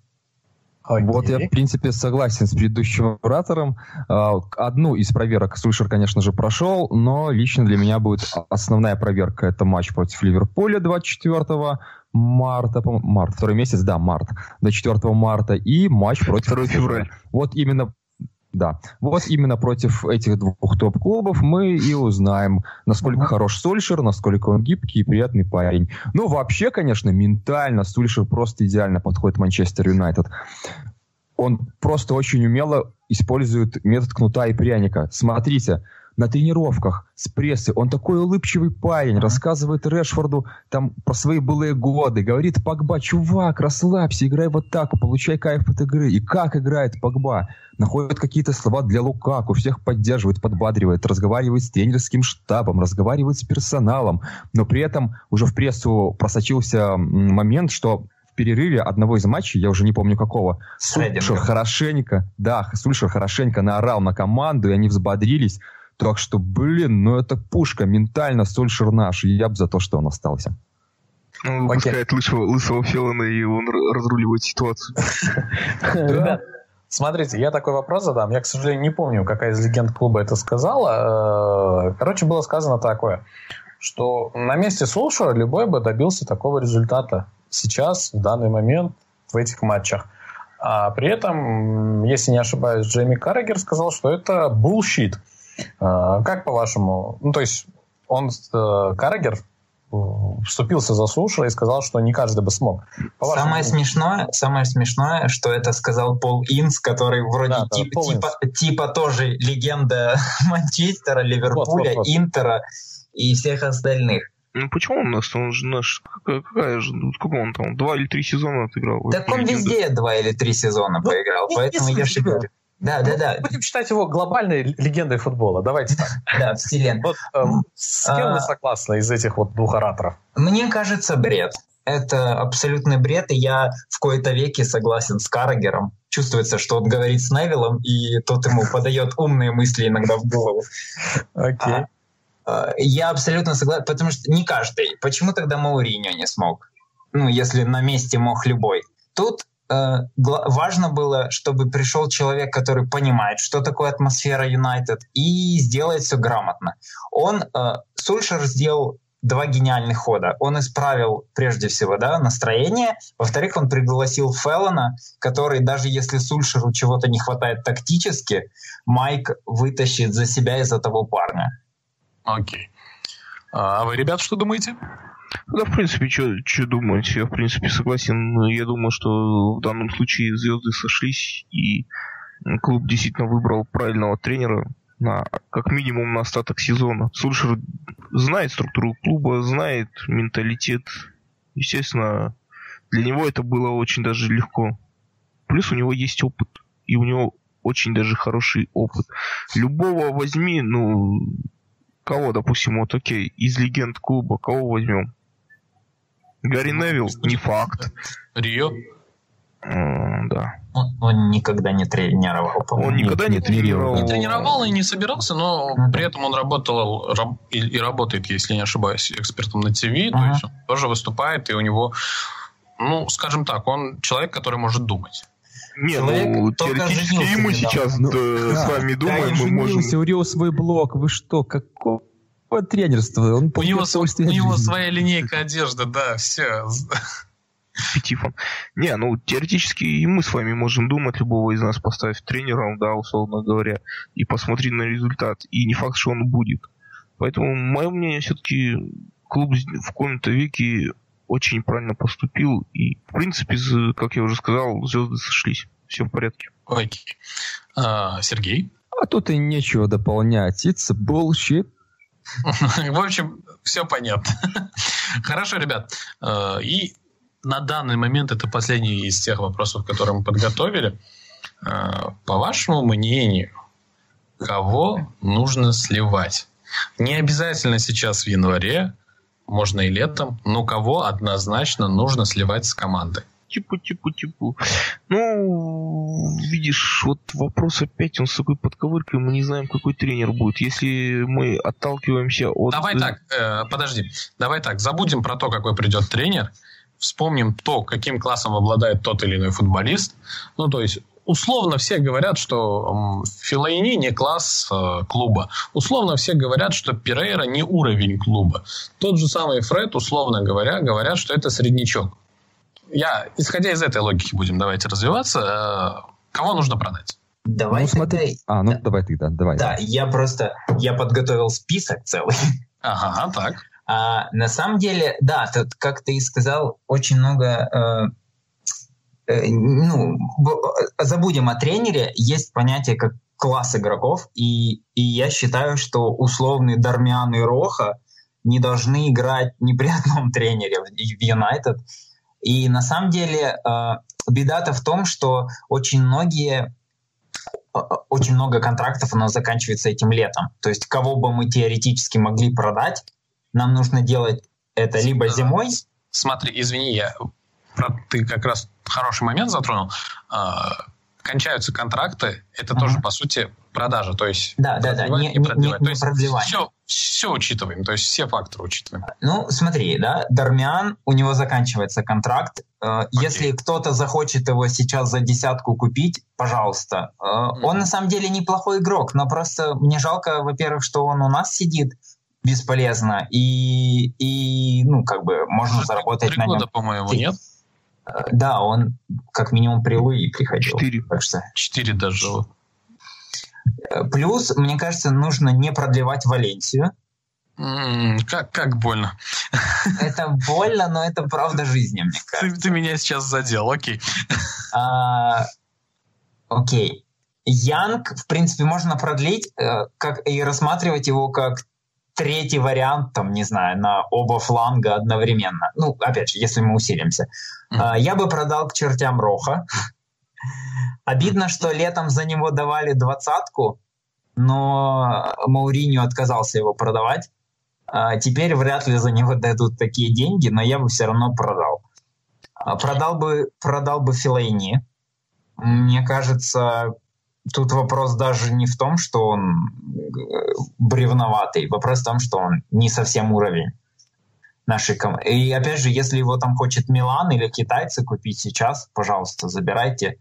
Вот я, в принципе, согласен с предыдущим оратором. А, одну из проверок Сульшер, конечно же, прошел, но лично для меня будет основная проверка. Это матч против Ливерпуля 24 марта, март, второй месяц, да, март, до 4 марта, и матч против... 2 февраля. Вот именно да. Вот именно против этих двух топ-клубов мы и узнаем, насколько хорош Сульшер, насколько он гибкий и приятный парень. Ну, вообще, конечно, ментально Сульшер просто идеально подходит Манчестер Юнайтед. Он просто очень умело использует метод кнута и пряника. Смотрите, на тренировках с прессы. Он такой улыбчивый парень, рассказывает Решфорду там про свои былые годы. Говорит Погба, чувак, расслабься, играй в атаку, получай кайф от игры. И как играет Погба? Находит какие-то слова для Лукаку, всех поддерживает, подбадривает, разговаривает с тренерским штабом, разговаривает с персоналом. Но при этом уже в прессу просочился момент, что в перерыве одного из матчей, я уже не помню какого, Сульшер хорошенько, да, Сульшер хорошенько наорал на команду, и они взбодрились. Так что, блин, ну это пушка, ментально Сольшер наш, и я бы за то, что он остался. Он выпускает лысого, лысого Феллона, и он разруливает ситуацию. Ребят, смотрите, я такой вопрос задам. Я, к сожалению, не помню, какая из легенд клуба это сказала. Э, короче, было сказано такое, что на месте Сулшера любой бы добился такого результата сейчас, в данный момент, в этих матчах. А при этом, если не ошибаюсь, Джейми Каррегер сказал, что это bullshit. А, как по-вашему? Ну, то есть он, э, Карагер, вступился за Суша и сказал, что не каждый бы смог. Самое смешное, самое смешное, что это сказал Пол Инс, который вроде да, тип, да, типа, типа тоже легенда Манчестера, Ливерпуля, вот, вот, вот. Интера и всех остальных. Ну почему он у нас? Он же наш. Какая, какая же. Ну, сколько он там? Два или три сезона отыграл? Так он везде два или три сезона ну, поиграл. Поэтому я же говорю. Да, да, да. Будем считать его глобальной легендой футбола. Давайте так. Да, вселен. Вот эм, с кем вы а, согласны из этих вот двух ораторов? Мне кажется, бред. Это абсолютный бред, и я в кои-то веке согласен с Каррагером. Чувствуется, что он говорит с Невиллом, и тот ему подает умные мысли иногда в голову. Окей. Okay. А, я абсолютно согласен, потому что не каждый. Почему тогда Мауриньо не смог? Ну, если на месте мог любой. Тут важно было, чтобы пришел человек, который понимает, что такое атмосфера Юнайтед, и сделает все грамотно. Он, э, Сульшер сделал два гениальных хода. Он исправил, прежде всего, да, настроение. Во-вторых, он пригласил Феллона, который, даже если Сульшеру чего-то не хватает тактически, Майк вытащит за себя из этого парня. Окей. А вы, ребят, что думаете? Да, в принципе, что думать? Я, в принципе, согласен. Я думаю, что в данном случае звезды сошлись, и клуб действительно выбрал правильного тренера на как минимум на остаток сезона. Сульшер знает структуру клуба, знает менталитет. Естественно, для него это было очень даже легко. Плюс у него есть опыт. И у него очень даже хороший опыт. Любого возьми, ну, кого, допустим, вот окей, из легенд клуба, кого возьмем? Гарри Невилл, не факт. Рио? да. Он, он никогда не тренировал. Он никогда не тренировал. Не тренировал и не собирался, но uh-huh. при этом он работал раб, и, и работает, если не ошибаюсь, экспертом на ТВ. Uh-huh. То есть он тоже выступает, и у него, ну, скажем так, он человек, который может думать. Не, ну, теоретически и мы сейчас ну, да, с вами думаем, мы можем... У него свой блог, вы что, какого тренерства? Он у него, у него своя линейка одежды, да, все. Петифон. Не, ну, теоретически и мы с вами можем думать, любого из нас поставить тренером, да, условно говоря, и посмотреть на результат. И не факт, что он будет. Поэтому, мое мнение, все-таки клуб в каком-то веке очень правильно поступил. И, в принципе, как я уже сказал, звезды сошлись. Все в порядке. Окей. А, Сергей? А тут и нечего дополнять. It's bullshit. В общем, все понятно. Хорошо, ребят. А, и на данный момент это последний из тех вопросов, которые мы подготовили. А, по вашему мнению, кого нужно сливать? Не обязательно сейчас в январе, можно и летом, но кого однозначно нужно сливать с командой? Типу, типу, типу. Ну, видишь, вот вопрос опять, он с такой подковыркой, мы не знаем, какой тренер будет. Если мы отталкиваемся от... Давай так, э, подожди, давай так, забудем про то, какой придет тренер, вспомним то, каким классом обладает тот или иной футболист. Ну, то есть, условно все говорят, что Филайни не класс э, клуба. Условно все говорят, что Перейра не уровень клуба. Тот же самый Фред, условно говоря, говорят, что это среднячок. Я, исходя из этой логики, будем давайте развиваться. Э, кого нужно продать? Давай ну, смотри. А, ну да. давай ты, да, давай. Да, я просто, я подготовил список целый. Ага, так. А, на самом деле, да, тут, как ты и сказал, очень много... Э, э, ну, забудем о тренере. Есть понятие как класс игроков, и, и я считаю, что условный Дармиан и Роха не должны играть ни при одном тренере в Юнайтед. И на самом деле э, беда-то в том, что очень многие э, очень много контрактов у нас заканчивается этим летом. То есть кого бы мы теоретически могли продать, нам нужно делать это либо зимой. Смотри, извини, я ты как раз хороший момент затронул. Кончаются контракты, это uh-huh. тоже, по сути, продажа. То есть да, да, да, не, не, не, не продлевание. Все, все учитываем, то есть все факторы учитываем. Ну, смотри, да, Дармиан, у него заканчивается контракт. Э, если кто-то захочет его сейчас за десятку купить, пожалуйста. Mm-hmm. Он на самом деле неплохой игрок, но просто мне жалко, во-первых, что он у нас сидит, бесполезно. И, и ну, как бы можно Уже заработать на нем. года, по-моему, нет? Да, он как минимум при Луи приходил. Четыре. Четыре даже. Э, плюс, мне кажется, нужно не продлевать Валенсию. как, как больно. Это больно, но это правда жизни, мне кажется. Ты, ты меня сейчас задел, окей. А, окей. Янг, в принципе, можно продлить э, как, и рассматривать его как третий вариант, там, не знаю, на оба фланга одновременно. Ну, опять же, если мы усилимся. Mm-hmm. Я бы продал к чертям Роха. Обидно, что летом за него давали двадцатку, но Мауриню отказался его продавать. А теперь вряд ли за него дадут такие деньги, но я бы все равно продал. А продал бы, продал бы Филайни. Мне кажется, тут вопрос даже не в том, что он э, бревноватый, вопрос в том, что он не совсем уровень нашей команды. И опять же, если его там хочет Милан или китайцы купить сейчас, пожалуйста, забирайте.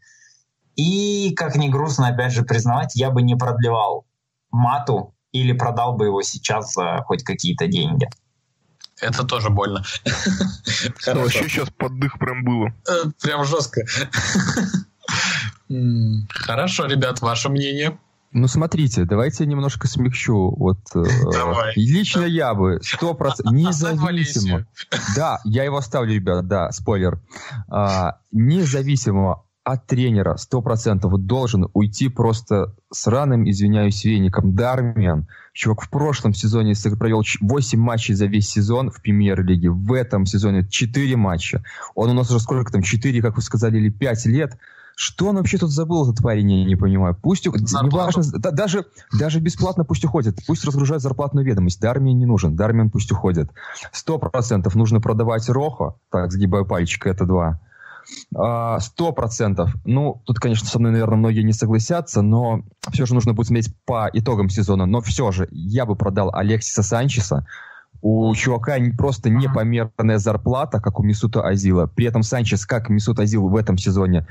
И, как ни грустно, опять же, признавать, я бы не продлевал мату или продал бы его сейчас за хоть какие-то деньги. Это тоже больно. Вообще сейчас поддых прям было. Э, прям жестко. Хорошо, ребят, ваше мнение? Ну, смотрите, давайте немножко смягчу. Вот э, Давай. лично я бы сто процентов независимо. Да, я его ставлю, ребят, да, спойлер. А, независимо от тренера сто процентов должен уйти просто с раным, извиняюсь, веником. Дармиан, чувак в прошлом сезоне провел 8 матчей за весь сезон в премьер-лиге. В этом сезоне 4 матча. Он у нас уже сколько там, 4, как вы сказали, или 5 лет. Что он вообще тут забыл, этот парень, я не понимаю. Пусть, неважно, да, даже, даже бесплатно пусть уходит. Пусть разгружает зарплатную ведомость. Дармии не нужен. Дармиан пусть уходит. Сто процентов нужно продавать Рохо. Так, сгибаю пальчик, это два. А, сто процентов. Ну, тут, конечно, со мной, наверное, многие не согласятся, но все же нужно будет смотреть по итогам сезона. Но все же, я бы продал Алексиса Санчеса. У чувака просто непомерная зарплата, как у Мисута Азила. При этом Санчес, как Мисут Азил в этом сезоне,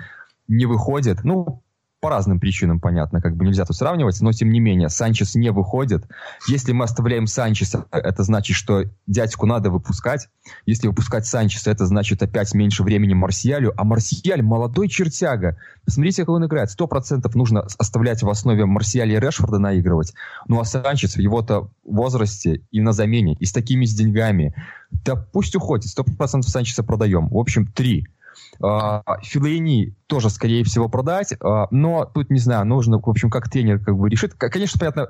не выходит. Ну, по разным причинам, понятно, как бы нельзя тут сравнивать, но тем не менее, Санчес не выходит. Если мы оставляем Санчеса, это значит, что дядьку надо выпускать. Если выпускать Санчеса, это значит опять меньше времени Марсиалю. А Марсиаль молодой чертяга. Посмотрите, как он играет. Сто процентов нужно оставлять в основе Марсиаля и Решфорда наигрывать. Ну а Санчес в его-то возрасте и на замене, и с такими с деньгами. Да пусть уходит. Сто процентов Санчеса продаем. В общем, три. А, Филейни тоже, скорее всего, продать, а, но тут, не знаю, нужно, в общем, как тренер как бы решит. Конечно, понятно,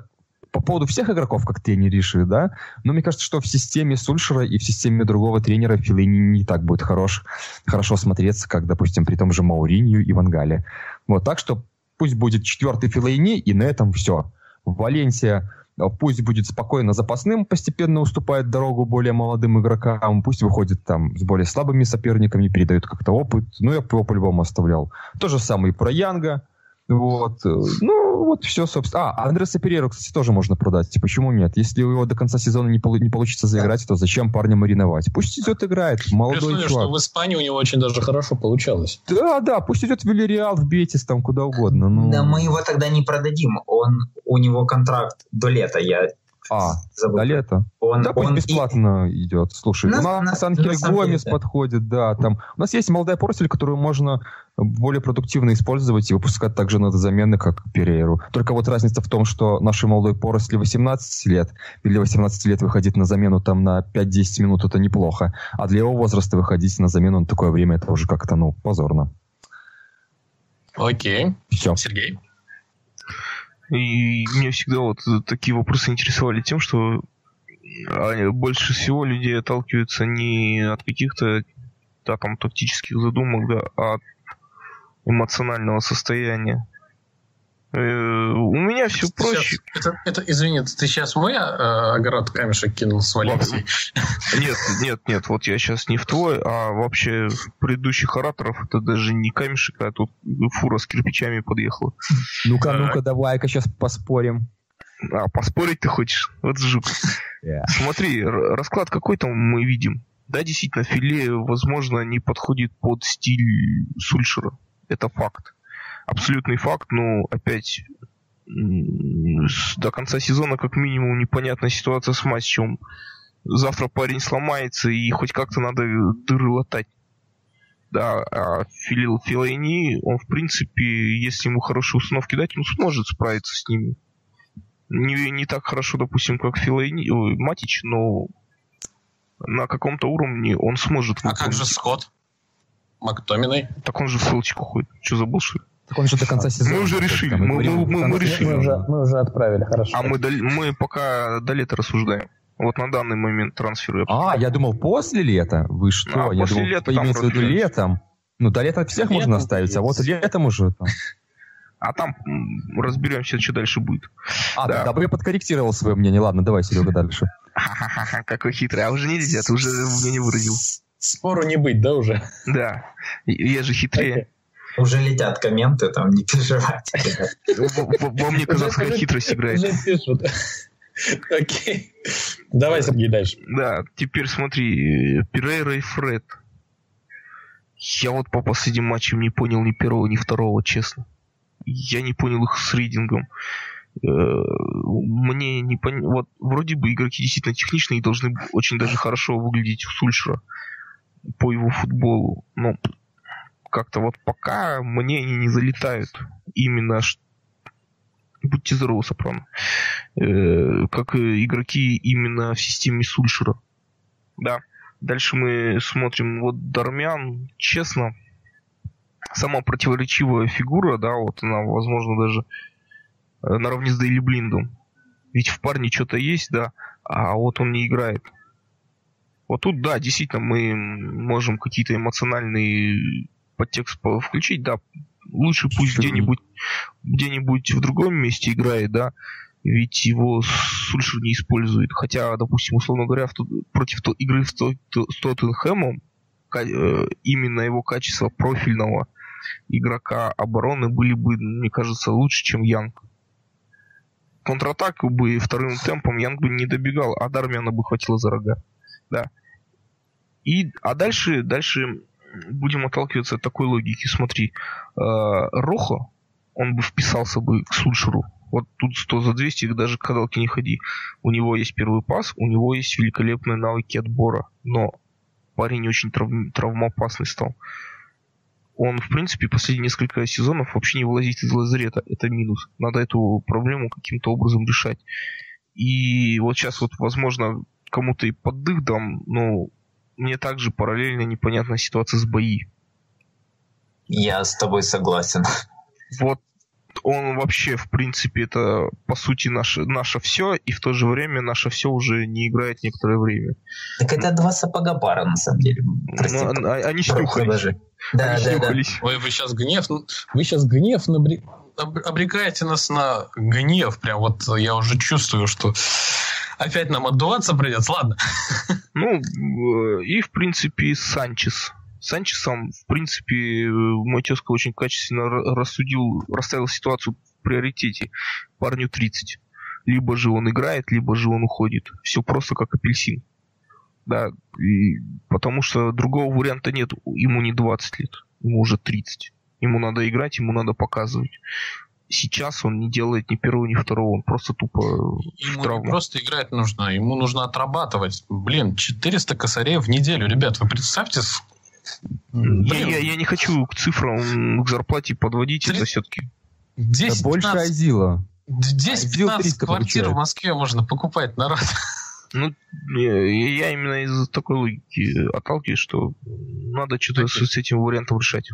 по поводу всех игроков, как тренер решит, да, но мне кажется, что в системе Сульшера и в системе другого тренера Филейни не так будет хорош, хорошо смотреться, как, допустим, при том же Мауринью и Вангале. Вот, так что пусть будет четвертый Филейни, и на этом все. Валенсия пусть будет спокойно запасным, постепенно уступает дорогу более молодым игрокам, пусть выходит там с более слабыми соперниками, передает как-то опыт. Ну, я его по-любому оставлял. То же самое и про Янга. Вот. Ну, вот все, собственно. А, Андреса Перейру, кстати, тоже можно продать. Типа, почему нет? Если у него до конца сезона не, полу- не получится заиграть, то зачем парня мариновать? Пусть идет играет, молодой Плюс, чувак. что в Испании у него очень даже хорошо получалось. Да, да, пусть идет в Вильяреал, в Бетис, там куда угодно. Ну... Да мы его тогда не продадим. Он, у него контракт до лета, я а, Забыл. до лета. Он, да, пусть бесплатно и... идет. Слушай, на, у нас на, Анхель Гомес подходит, да. Там, у нас есть молодая поросль, которую можно более продуктивно использовать и выпускать также на замены, как Перейру. Только вот разница в том, что нашей молодой поросли 18 лет, или 18 лет выходить на замену там на 5-10 минут, это неплохо. А для его возраста выходить на замену на такое время, это уже как-то, ну, позорно. Окей. Все. Сергей? И меня всегда вот такие вопросы интересовали тем, что больше всего людей отталкиваются не от каких-то да, там, тактических задумок, да, а от эмоционального состояния. Э, у меня все ты проще. Сейчас, это, это, извини, ты сейчас мой э, огород камешек кинул с Валенсией? Нет, нет, нет, вот я сейчас не в твой, а вообще предыдущих ораторов это даже не камешек, а тут фура с кирпичами подъехала. Ну-ка, ну-ка, давай-ка сейчас поспорим. А, поспорить ты хочешь? Вот жук. Yeah. Смотри, расклад какой там мы видим. Да, действительно, филе, возможно, не подходит под стиль Сульшера. Это факт абсолютный факт, но опять до конца сезона как минимум непонятная ситуация с матчем. Завтра парень сломается, и хоть как-то надо дыры латать. Да, а Филил Филайни, он, в принципе, если ему хорошие установки дать, он сможет справиться с ними. Не, не так хорошо, допустим, как Филайни, ой, Матич, но на каком-то уровне он сможет. А как же Скотт? Мактоминой? Так он же в ссылочку ходит. Что забыл, что ли? Так он же до конца сезона. Мы уже решили. Мы, мы, мы, мы решили. Мы уже, мы уже отправили, хорошо. А мы, до, мы пока до лета рассуждаем. Вот на данный момент трансферы. А, я думал, после лета? Вы что? А, я после думал, лета имеется в виду летом. Ну, до лета всех летом можно оставить, а вот летом уже. Там. А там разберемся, что дальше будет. А, да. тогда бы я подкорректировал свое мнение. Ладно, давай, Серега, дальше. Какой хитрый. А уже нельзя, ты уже меня не выразил. Спору не быть, да, уже? Да. Я же хитрее. Уже летят комменты, там не переживайте. Во мне казахская хитрость играет. Окей. Давай, Сергей, дальше. Да, теперь смотри, Перейра и Фред. Я вот по последним матчам не понял ни первого, ни второго, честно. Я не понял их с рейдингом. Э, мне не пон... Вот вроде бы игроки действительно техничные и должны очень даже хорошо выглядеть у Сульшера по его футболу. Но как-то вот пока мне они не залетают именно будьте здоровы, Сопрано, э, как игроки именно в системе Сульшера. Да. Дальше мы смотрим, вот Дармян, честно, сама противоречивая фигура, да, вот она, возможно, даже э, наравне с Дейли Блиндом. Ведь в парне что-то есть, да, а вот он не играет. Вот тут, да, действительно, мы можем какие-то эмоциональные подтекст включить, да, лучше пусть где-нибудь где-нибудь в другом месте играет, да, ведь его Сульшер не использует. Хотя, допустим, условно говоря, в, против то, игры с, с Тоттенхэмом э, именно его качество профильного игрока обороны были бы, мне кажется, лучше, чем Янг. Контратаку бы вторым темпом Янг бы не добегал, а Дармиана бы хватило за рога. Да. И, а дальше, дальше будем отталкиваться от такой логики. Смотри, э, Рохо, он бы вписался бы к Сульшеру. Вот тут 100 за 200, даже к кадалке не ходи. У него есть первый пас, у него есть великолепные навыки отбора. Но парень очень трав... травмоопасный стал. Он, в принципе, последние несколько сезонов вообще не вылазит из лазарета. Это минус. Надо эту проблему каким-то образом решать. И вот сейчас вот, возможно, кому-то и поддых дам, но мне также параллельно непонятная ситуация с бои. Я с тобой согласен. Вот он вообще, в принципе, это по сути наше, наше все, и в то же время наше все уже не играет некоторое время. Так это два сапога пара, на самом деле. Прости, ну, а, они снюхались. Да, они да, снюхались. Да. Ой, вы сейчас гнев, вы сейчас гнев набри... обрекаете нас на гнев. Прям вот я уже чувствую, что опять нам отдуваться придется. Ладно. Ну, э, и, в принципе, Санчес. Санчесом, в принципе, мой тезка очень качественно рассудил, расставил ситуацию в приоритете. Парню 30. Либо же он играет, либо же он уходит. Все просто как апельсин. Да, и, потому что другого варианта нет. Ему не 20 лет, ему уже 30. Ему надо играть, ему надо показывать сейчас он не делает ни первого, ни второго, он просто тупо Ему не просто играть нужно, ему нужно отрабатывать. Блин, 400 косарей в неделю. Ребят, вы представьте, я, я, я не хочу к цифрам, к зарплате подводить, 3... это все-таки... 10, больше Азила. 10-15 квартир получает. в Москве можно покупать народ. Ну, я именно из такой логики отталкиваюсь, что надо что-то с, с этим вариантом решать.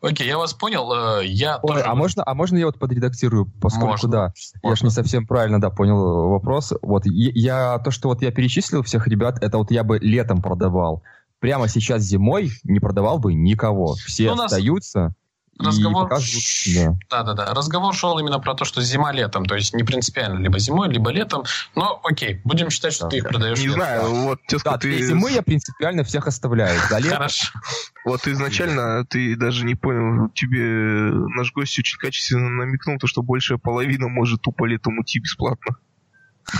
Окей, я вас понял. Э, я Ой, тоже... а, можно, а можно я вот подредактирую, поскольку, можно, да, можно. я же не совсем правильно, да, понял вопрос. Вот, я, то, что вот я перечислил всех ребят, это вот я бы летом продавал. Прямо сейчас зимой не продавал бы никого. Все ну, остаются разговор... Да. да, да, да. Разговор шел именно про то, что зима летом, то есть не принципиально, либо зимой, либо летом. Но окей, будем считать, что да, ты их продаешь. Не летом. знаю, вот тезка, да, ты... зимы я принципиально всех оставляю. За лето... Хорошо. Вот изначально ты даже не понял, тебе наш гость очень качественно намекнул, то, что большая половина может тупо летом уйти бесплатно.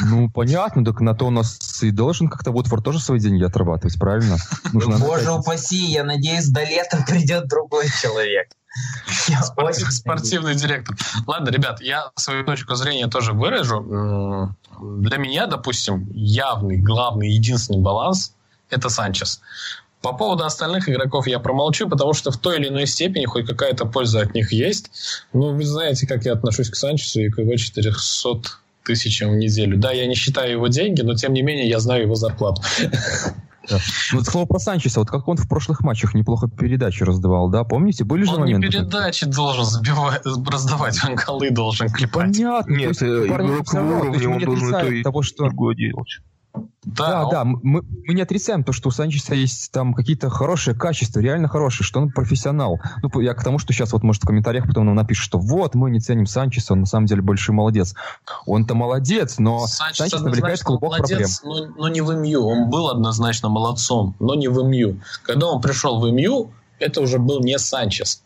Ну, понятно, так на то у нас и должен как-то Уотфорд тоже свои деньги отрабатывать, правильно? Нужно Боже упаси, я надеюсь, до лета придет другой человек. Спортив, спортивный директор. Ладно, ребят, я свою точку зрения тоже выражу. Для меня, допустим, явный, главный, единственный баланс – это Санчес. По поводу остальных игроков я промолчу, потому что в той или иной степени хоть какая-то польза от них есть. Ну, вы знаете, как я отношусь к Санчесу и к его 400 тысячам в неделю. Да, я не считаю его деньги, но тем не менее я знаю его зарплату. Да. Ну, вот слово про Санчеса, вот как он в прошлых матчах неплохо передачи раздавал, да? Помните, были же он моменты? Он не передачи должен забивать, раздавать, он голы должен клепать. Понятно. Нет, игрок уровня он должен то и того, что... другое делать. Да, да, да. Мы, мы не отрицаем то, что у Санчеса есть там какие-то хорошие качества, реально хорошие, что он профессионал. Ну, я к тому, что сейчас вот, может, в комментариях потом нам напишет, что вот, мы не ценим Санчеса, он на самом деле большой молодец. Он-то молодец, но Санчес, Санчес навлекает клубок молодец, проблем. Но, но не в МЮ. Он был однозначно молодцом, но не в МЮ. Когда он пришел в МЮ, это уже был не Санчес.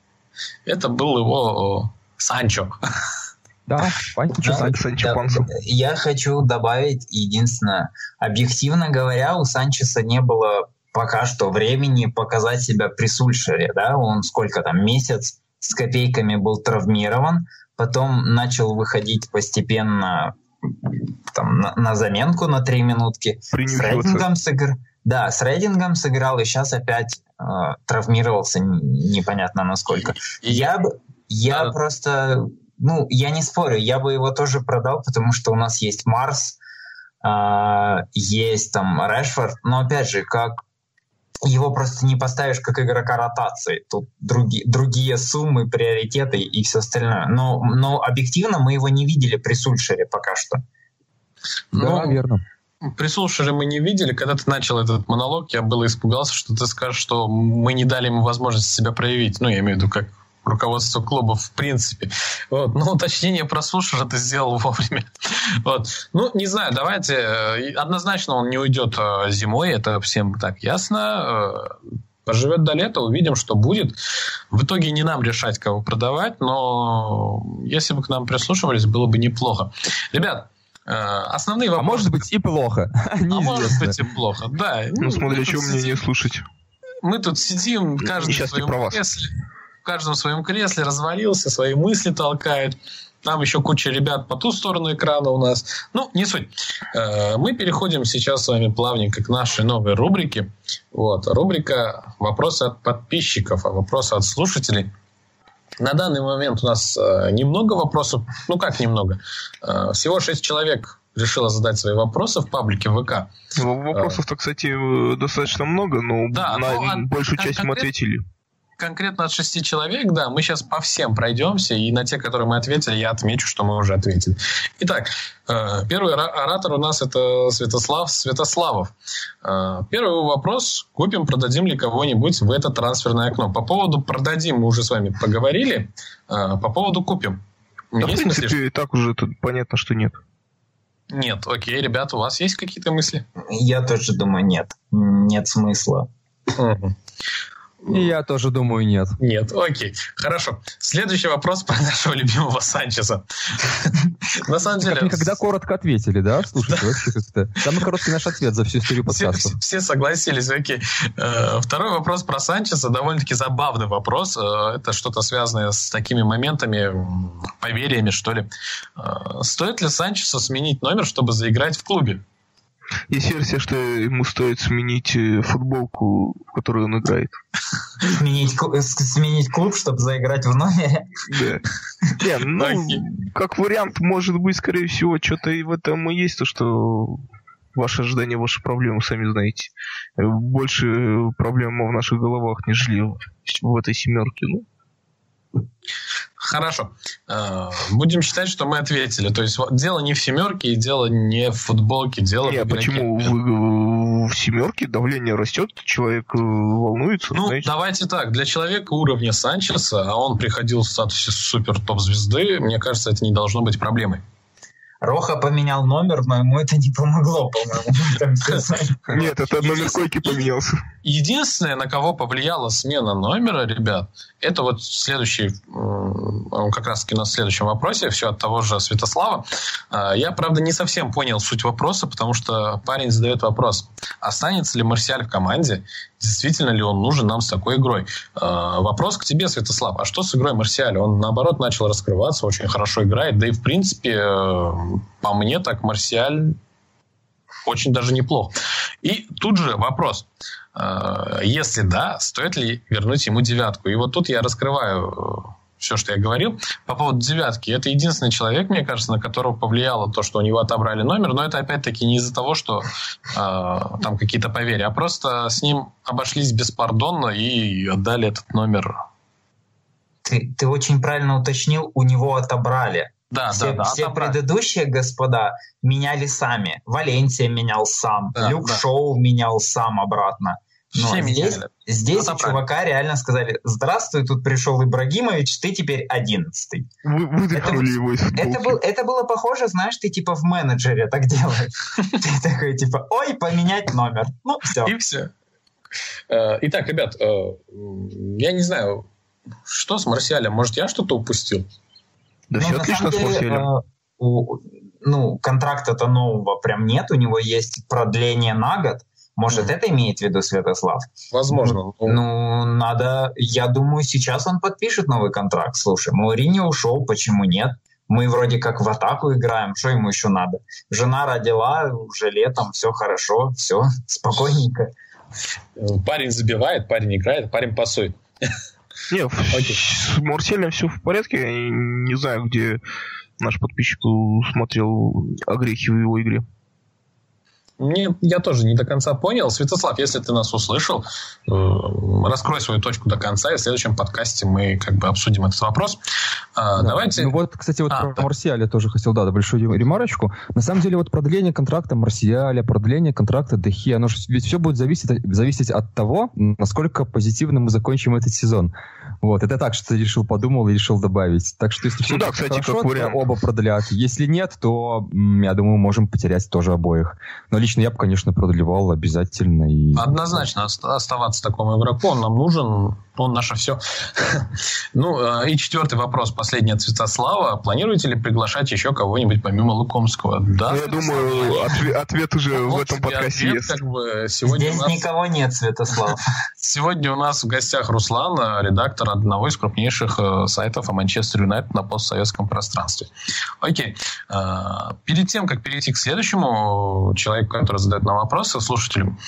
Это был его Санчо. Да, Панчо, да, Санчо да, Я хочу добавить, единственное, объективно говоря, у Санчеса не было пока что времени показать себя при Сульшере, да, он сколько там, месяц с копейками был травмирован, потом начал выходить постепенно там, на, на заменку на три минутки. С рейдингом, сыгр... да, с рейдингом сыграл, и сейчас опять э, травмировался непонятно насколько. Я, я да. просто, ну, я не спорю, я бы его тоже продал, потому что у нас есть Марс, э, есть там Решфорд, но опять же, как его просто не поставишь как игрока ротации. Тут други, другие суммы, приоритеты и все остальное. Но, но объективно мы его не видели при Сульшере пока что. Да, ну, верно. При Сульшере мы не видели. Когда ты начал этот монолог, я было испугался, что ты скажешь, что мы не дали ему возможность себя проявить. Ну, я имею в виду, как руководство клуба в принципе. Вот. Но уточнение про Сушера ты сделал вовремя. Вот. Ну, не знаю, давайте. Э, однозначно он не уйдет э, зимой, это всем так ясно. Э, поживет до лета, увидим, что будет. В итоге не нам решать, кого продавать, но если бы к нам прислушивались, было бы неплохо. Ребят, основные вопросы... А может быть и плохо. А может быть и плохо, да. Ну, смотри, что мне не слушать. Мы тут сидим, каждый в своем кресле каждом своем кресле развалился, свои мысли толкает. Там еще куча ребят по ту сторону экрана у нас. Ну, не суть. Э, мы переходим сейчас с вами плавненько к нашей новой рубрике. Вот. Рубрика «Вопросы от подписчиков», а вопросы от слушателей. На данный момент у нас э, немного вопросов. Ну, как немного? Э, всего шесть человек решила задать свои вопросы в паблике ВК. Вопросов-то, кстати, достаточно много, но да, на ну, большую часть мы ответили конкретно от шести человек, да, мы сейчас по всем пройдемся, и на те, которые мы ответили, я отмечу, что мы уже ответили. Итак, э, первый оратор у нас это Святослав Святославов. Э, первый вопрос. Купим, продадим ли кого-нибудь в это трансферное окно? По поводу продадим мы уже с вами поговорили. Э, по поводу купим. Да, в принципе, мысли? и так уже тут понятно, что нет. Нет, окей, ребята, у вас есть какие-то мысли? Я тоже думаю, нет. Нет смысла. Угу. Я тоже думаю, нет. Нет, окей. Хорошо. Следующий вопрос про нашего любимого Санчеса. На самом деле... Никогда коротко ответили, да? Слушайте, вообще как-то... Самый короткий наш ответ за всю историю подкаста. Все согласились, окей. Э, второй вопрос про Санчеса, довольно-таки забавный вопрос. Э, это что-то связанное с такими моментами, поверьями, что ли. Э, стоит ли Санчесу сменить номер, чтобы заиграть в клубе? Есть версия, что ему стоит сменить э, футболку, в которой он играет. Сменить, э, сменить клуб, чтобы заиграть в номере? Да. Не, ну, как вариант, может быть, скорее всего, что-то и в этом и есть, то, что ваши ожидания, ваши проблемы, сами знаете. Больше проблем в наших головах, нежели в этой семерке. Ну, Хорошо. Э, будем считать, что мы ответили. То есть дело не в семерке, и дело не в футболке, дело не, в почему в, в семерке давление растет, человек э, волнуется? Ну, знаете? давайте так. Для человека уровня Санчеса, а он приходил в статусе супер топ-звезды, мне кажется, это не должно быть проблемой. Роха поменял номер, но ему это не помогло, по-моему. Нет, это номер койки поменялся. Единственное, на кого повлияла смена номера, ребят, это вот следующий, как раз таки на следующем вопросе, все от того же Святослава. А, я, правда, не совсем понял суть вопроса, потому что парень задает вопрос, останется ли Марсиаль в команде, действительно ли он нужен нам с такой игрой. А, вопрос к тебе, Святослав, а что с игрой Марсиаля? Он, наоборот, начал раскрываться, очень хорошо играет, да и, в принципе, э, по мне, так Марсиаль очень даже неплох. И тут же вопрос. Э, если да, стоит ли вернуть ему девятку? И вот тут я раскрываю э, все, что я говорил. По поводу девятки. Это единственный человек, мне кажется, на которого повлияло то, что у него отобрали номер. Но это опять-таки не из-за того, что э, там какие-то поверья, а просто с ним обошлись беспардонно и отдали этот номер. Ты, ты очень правильно уточнил, у него отобрали. Да, все, да, да. Все отобрали. предыдущие господа меняли сами. Валенсия менял сам, да, Люк да. Шоу менял сам обратно. Но Все здесь, здесь у чувака реально сказали, здравствуй, тут пришел Ибрагимович, ты теперь одиннадцатый. Вы, выдохнули его из это, был, это было похоже, знаешь, ты типа в менеджере так делаешь. Ты такой типа, ой, поменять номер. Ну, все. И все. Э, итак, ребят, э, я не знаю, что с Марсиалем? Может, я что-то упустил? Да ну, все отлично с Марсиалем. У, ну, контракта-то нового прям нет, у него есть продление на год, Может, это имеет в виду Святослав? Возможно. Ну, надо... Я думаю, сейчас он подпишет новый контракт. Слушай, Маурини ушел, почему нет? Мы вроде как в атаку играем, что ему еще надо? Жена родила, уже летом, все хорошо, все, спокойненько. Парень забивает, парень играет, парень пасует. Не, с Марселем все в порядке. Я не знаю, где наш подписчик смотрел огрехи в его игре. Мне, я тоже не до конца понял. Святослав, если ты нас услышал, э, раскрой свою точку до конца, и в следующем подкасте мы как бы обсудим этот вопрос. А, да. Давайте... Ну вот, кстати, вот а, про да. Марсиаля тоже хотел, да, большую ремарочку. На самом деле, вот продление контракта Марсиаля, продление контракта Дехи, оно же ведь все будет зависеть, зависеть от того, насколько позитивно мы закончим этот сезон. Вот, это так, что ты решил, подумал и решил добавить. Так что если все ну, да, кстати, хорошо, как вариант. оба продлят. Если нет, то, я думаю, можем потерять тоже обоих. Но лично я бы, конечно, продлевал обязательно. И... Однозначно оставаться такому игроку, он нам нужен, он наше все. ну, э, и четвертый вопрос, последний от Святослава. Планируете ли приглашать еще кого-нибудь помимо Лукомского? Да, я думаю, ответ, ответ уже в этом подкасте есть. Как бы, сегодня Здесь нас... никого нет, Святослав. сегодня у нас в гостях Руслан, э, редактор одного из крупнейших э, сайтов о Манчестер Юнайтед на постсоветском пространстве. Окей. Перед тем, как перейти к следующему человеку, который задает нам вопросы, слушателям,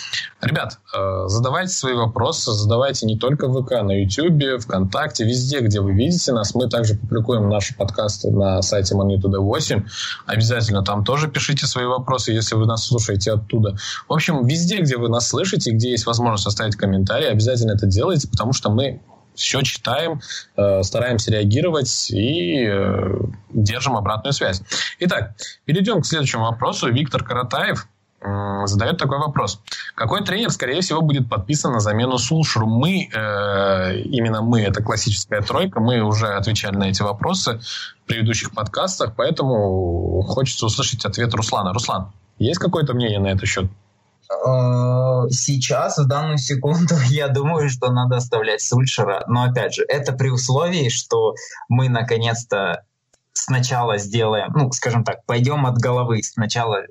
ребят, задавайте свои вопросы, задавайте не только в На YouTube, ВКонтакте, везде, где вы видите нас. Мы также публикуем наши подкасты на сайте Magnitude 8. Обязательно там тоже пишите свои вопросы, если вы нас слушаете оттуда. В общем, везде, где вы нас слышите, где есть возможность оставить комментарий, обязательно это делайте, потому что мы все читаем, э, стараемся реагировать и э, держим обратную связь. Итак, перейдем к следующему вопросу. Виктор Каратаев задает такой вопрос. Какой тренер, скорее всего, будет подписан на замену Сулшеру? Мы, э, именно мы, это классическая тройка, мы уже отвечали на эти вопросы в предыдущих подкастах, поэтому хочется услышать ответ Руслана. Руслан, есть какое-то мнение на этот счет? Э, сейчас, в данную секунду, я думаю, что надо оставлять Сульшера. Но, опять же, это при условии, что мы наконец-то сначала сделаем, ну, скажем так, пойдем от головы. Сначала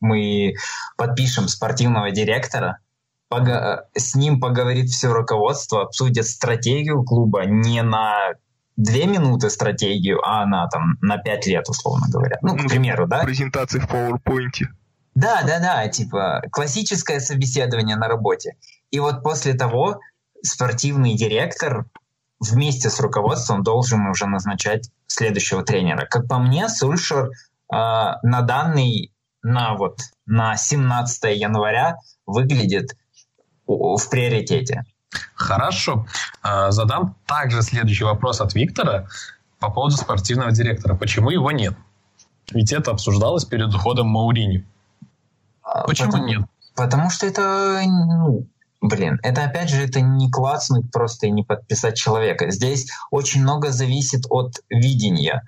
мы подпишем спортивного директора, с ним поговорит все руководство, обсудит стратегию клуба не на две минуты стратегию, а на там на пять лет, условно говоря. Ну, к примеру, да? Презентации в PowerPoint. Да, да, да, типа классическое собеседование на работе. И вот после того спортивный директор вместе с руководством должен уже назначать следующего тренера. Как по мне, Сульшер э, на данный на вот на 17 января выглядит в приоритете. Хорошо. А, задам также следующий вопрос от Виктора по поводу спортивного директора. Почему его нет? Ведь это обсуждалось перед уходом Маурини. А, Почему потому, нет? Потому что это, ну, блин, это опять же, это не класснуть просто и не подписать человека. Здесь очень много зависит от видения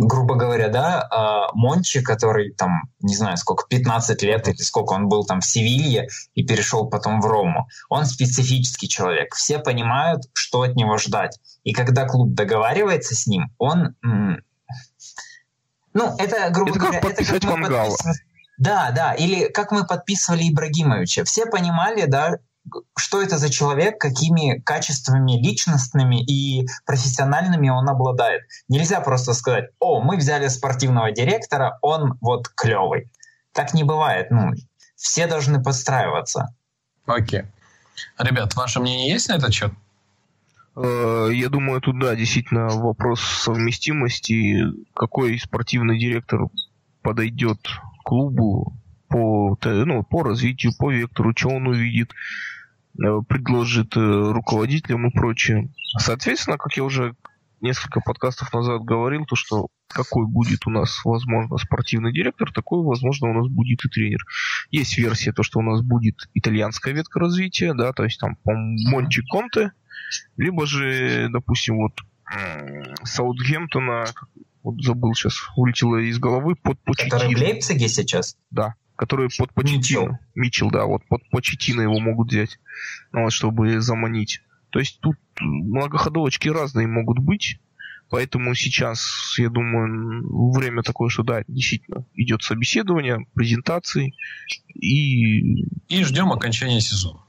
грубо говоря, да, а, Мончи, который там, не знаю, сколько, 15 лет или сколько он был там в Севилье и перешел потом в Рому, он специфический человек. Все понимают, что от него ждать. И когда клуб договаривается с ним, он... Ну, это, грубо это говоря... Как это как мы подписывали... Да, да, или как мы подписывали Ибрагимовича. Все понимали, да, что это за человек, какими качествами личностными и профессиональными он обладает. Нельзя просто сказать, о, мы взяли спортивного директора, он вот клевый. Так не бывает. Ну, все должны подстраиваться. Окей. Ребят, ваше мнение есть на этот счет? Э, я думаю, тут да, действительно вопрос совместимости. Какой спортивный директор подойдет клубу по, ну, по развитию, по вектору, что он увидит, Э, предложит э, руководителям и прочее. Соответственно, как я уже несколько подкастов назад говорил, то что какой будет у нас, возможно, спортивный директор, такой, возможно, у нас будет и тренер. Есть версия, то, что у нас будет итальянская ветка развития, да, то есть там по Мончи Конте, либо же, допустим, вот Саутгемптона, вот забыл сейчас, вылетело из головы под Почетино. Который в Лейпциге сейчас? Да которые под Почетино. Митчелл, да, вот под Почетино его могут взять, ну, вот, чтобы заманить. То есть тут многоходовочки разные могут быть. Поэтому сейчас, я думаю, время такое, что да, действительно, идет собеседование, презентации и... И ждем окончания сезона.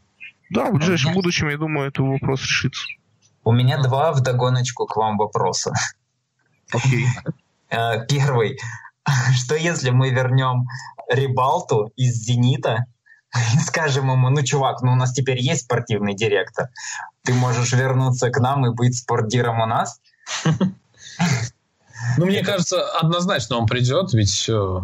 Да, в ближайшем будущем, я думаю, этот вопрос решится. У меня два вдогоночку к вам вопроса. Окей. Э, первый. Что если мы вернем Рибалту из «Зенита» и скажем ему, ну, чувак, ну у нас теперь есть спортивный директор, ты можешь вернуться к нам и быть спортдиром у нас? Ну, мне кажется, однозначно он придет, ведь э,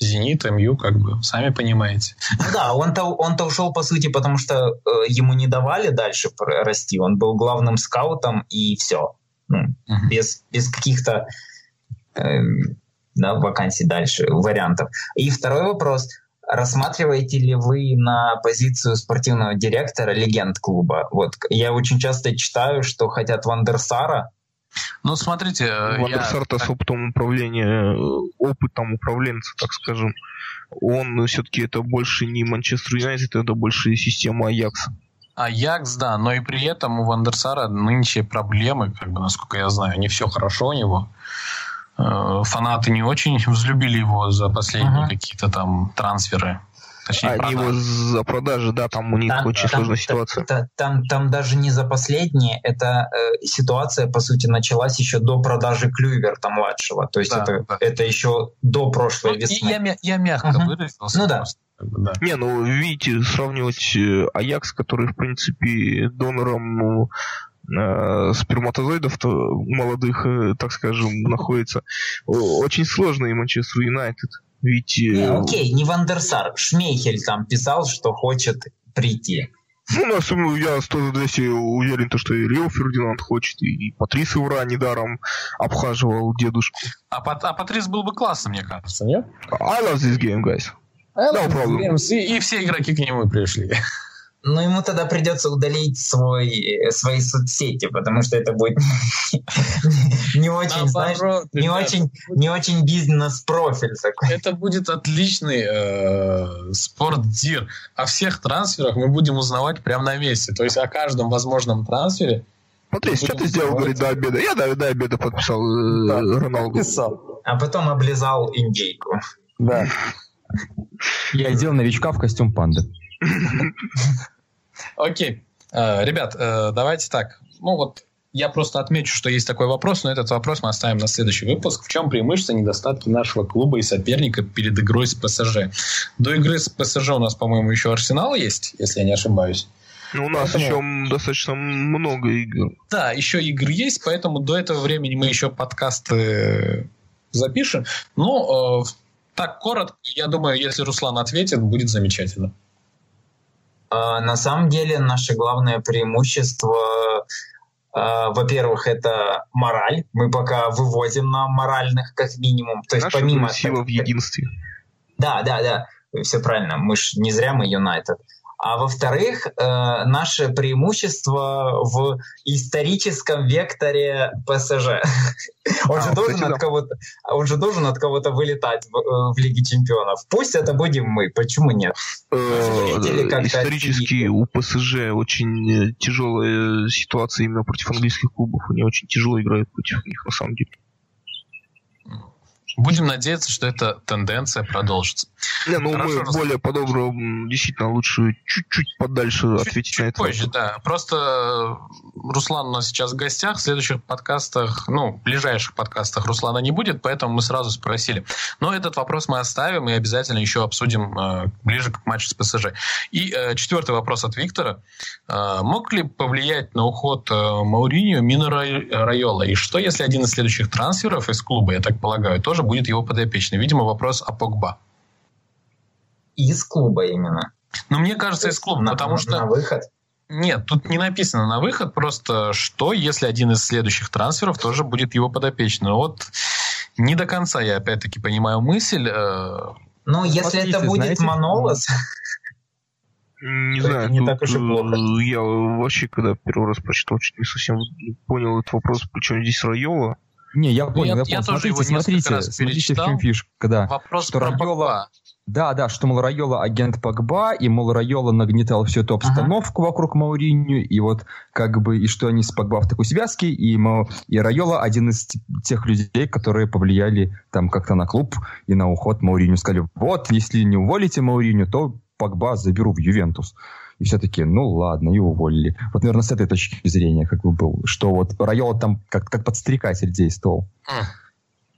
Зенит, МЮ, как бы, сами понимаете. Ну да, он-то, он-то ушел, по сути, потому что э, ему не давали дальше расти. Он был главным скаутом, и все. Ну, uh-huh. без, без каких-то э, да, вакансий дальше, вариантов. И второй вопрос. Рассматриваете ли вы на позицию спортивного директора легенд клуба? Вот я очень часто читаю, что хотят Вандерсара, ну, смотрите... Э, Вандерсарта я... с опытом управления, э, опытом управленца, так скажем, он все-таки это больше не Манчестер Юнайтед, это больше система Аякса. Аякс, да, но и при этом у Вандерсара нынче проблемы, как бы, насколько я знаю, не все хорошо у него. Э, фанаты не очень взлюбили его за последние uh-huh. какие-то там трансферы. Точнее, Они его за продажи, да, там у них там, очень там, сложная ситуация. Там, там, там даже не за последние, это э, ситуация, по сути, началась еще до продажи Клювер-то младшего. То есть да, это, да. это еще до прошлой ну, весны. Я, я мягко угу. выразился. Ну да. да. Не, ну, видите, сравнивать э, Аякс, который, в принципе, донором э, сперматозоидов молодых, э, так скажем, находится, очень сложно и Манчестер Юнайтед. Ведь... Не, э, окей, не Вандерсар. Шмейхель там писал, что хочет прийти. Ну, на самом я тоже уверен, то, что и Рио Фердинанд хочет, и Патрис Ивра недаром обхаживал дедушку. А, а Патрис был бы классным, мне кажется, нет? I love this game, guys. I love no problem. И, и все игроки к нему пришли. Ну, ему тогда придется удалить свой, э, свои соцсети, потому что это будет не очень, знаешь, не очень, не очень бизнес-профиль такой. Это будет отличный э, спортдир. О всех трансферах мы будем узнавать прямо на месте. То есть о каждом возможном трансфере Смотри, что ты сделал, говорит, до обеда? Я до, до обеда подписал э, Роналду. А потом облизал индейку. Да. Я одел новичка в костюм панды. Окей. Э, ребят, э, давайте так. Ну вот я просто отмечу, что есть такой вопрос, но этот вопрос мы оставим на следующий выпуск. В чем преимущество недостатки нашего клуба и соперника перед игрой с ПСЖ? До игры с ПСЖ у нас, по-моему, еще Арсенал есть, если я не ошибаюсь. Ну, у нас поэтому... еще достаточно много игр. Да, еще игр есть, поэтому до этого времени мы еще подкасты запишем. Ну, э, так коротко, я думаю, если Руслан ответит, будет замечательно. А, на самом деле наше главное преимущество, а, во-первых, это мораль. Мы пока вывозим на моральных как минимум. То есть Наша помимо сила в единстве. Да, да, да. Все правильно. Мы ж не зря мы Юнайтед. А во-вторых, э, наше преимущество в историческом векторе ПСЖ. Он, а, же должен от кого-то, он же должен от кого-то вылетать в, э, в Лиге Чемпионов. Пусть это будем мы, почему нет? Э, исторически у ПСЖ очень тяжелая ситуация именно против английских клубов. Они очень тяжело играют против них, на самом деле. Будем надеяться, что эта тенденция продолжится. Не, ну Хорошо, мы раз... более подобно, действительно, лучше чуть-чуть подальше чуть, ответить чуть на это. позже, да. Просто э, Руслан у нас сейчас в гостях. В следующих подкастах, ну, в ближайших подкастах Руслана не будет, поэтому мы сразу спросили. Но этот вопрос мы оставим и обязательно еще обсудим э, ближе к матчу с ПСЖ. И э, четвертый вопрос от Виктора. Э, мог ли повлиять на уход э, Мауриньо Мина Райола? И что, если один из следующих трансферов из клуба, я так полагаю, тоже будет его подопечный. Видимо, вопрос о Погба. Из клуба именно. Ну, мне кажется, из клуба, на, потому на, что... На выход? Нет, тут не написано на выход, просто что, если один из следующих трансферов тоже будет его подопечный. Вот не до конца я опять-таки понимаю мысль. Э, ну, если это будет знаете, Манолос... Не знаю, не так уж и плохо. Я вообще, когда первый раз прочитал, чуть не совсем понял этот вопрос, причем здесь Райола. Не, я ну, понял, я, я понял. Я смотрите, смотрите, смотрите, в чем фишка, да. Вопрос что про Райола... Да, да, что, мол, Райола агент Погба, и, мол, Райола нагнетал всю эту обстановку ага. вокруг Мауриню, и вот как бы, и что они с Погба в такой связке, и, мол, и Райола один из тех людей, которые повлияли там как-то на клуб и на уход Мауриню. Сказали, вот, если не уволите Мауриню, то Погба заберу в Ювентус. И все таки ну ладно, и уволили. Вот, наверное, с этой точки зрения как бы был, что вот Райола там как, как подстрекатель действовал.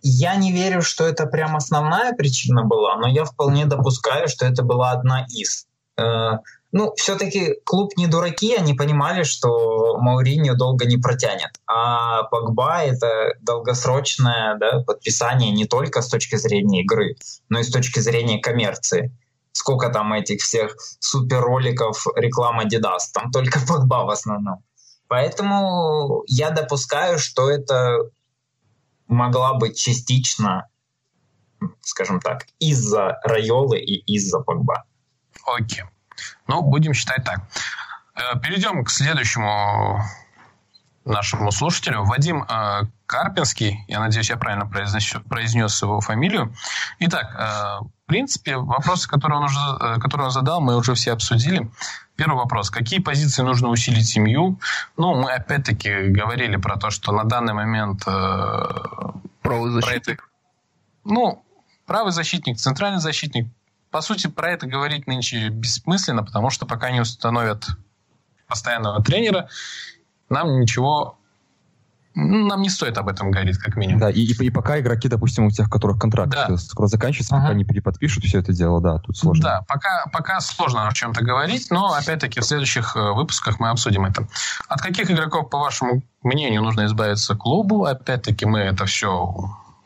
Я не верю, что это прям основная причина была, но я вполне допускаю, что это была одна из. Э, ну, все-таки клуб не дураки, они понимали, что Мауриньо долго не протянет. А Погба — это долгосрочное да, подписание не только с точки зрения игры, но и с точки зрения коммерции. Сколько там этих всех супер роликов реклама Adidas, там только Погба в основном. Поэтому я допускаю, что это могла быть частично, скажем так, из-за Райолы и из-за Погба. Окей. Ну, будем считать так. Э, перейдем к следующему нашему слушателю. Вадим э, Карпинский, я надеюсь, я правильно произнес, произнес его фамилию. Итак, э, принципе, вопросы, которые он, уже, которые он задал, мы уже все обсудили. Первый вопрос. Какие позиции нужно усилить семью? Ну, мы опять-таки говорили про то, что на данный момент... Э, правый защитник? Это, ну, правый защитник, центральный защитник. По сути, про это говорить нынче бессмысленно, потому что пока не установят постоянного тренера, нам ничего нам не стоит об этом говорить, как минимум. Да, и, и, и пока игроки, допустим, у тех, которых контракт да. скоро заканчивается, ага. пока не переподпишут все это дело, да, тут сложно. Да, пока, пока сложно о чем-то говорить, но, опять-таки, в следующих э, выпусках мы обсудим это. От каких игроков, по вашему мнению, нужно избавиться клубу? Опять-таки, мы это все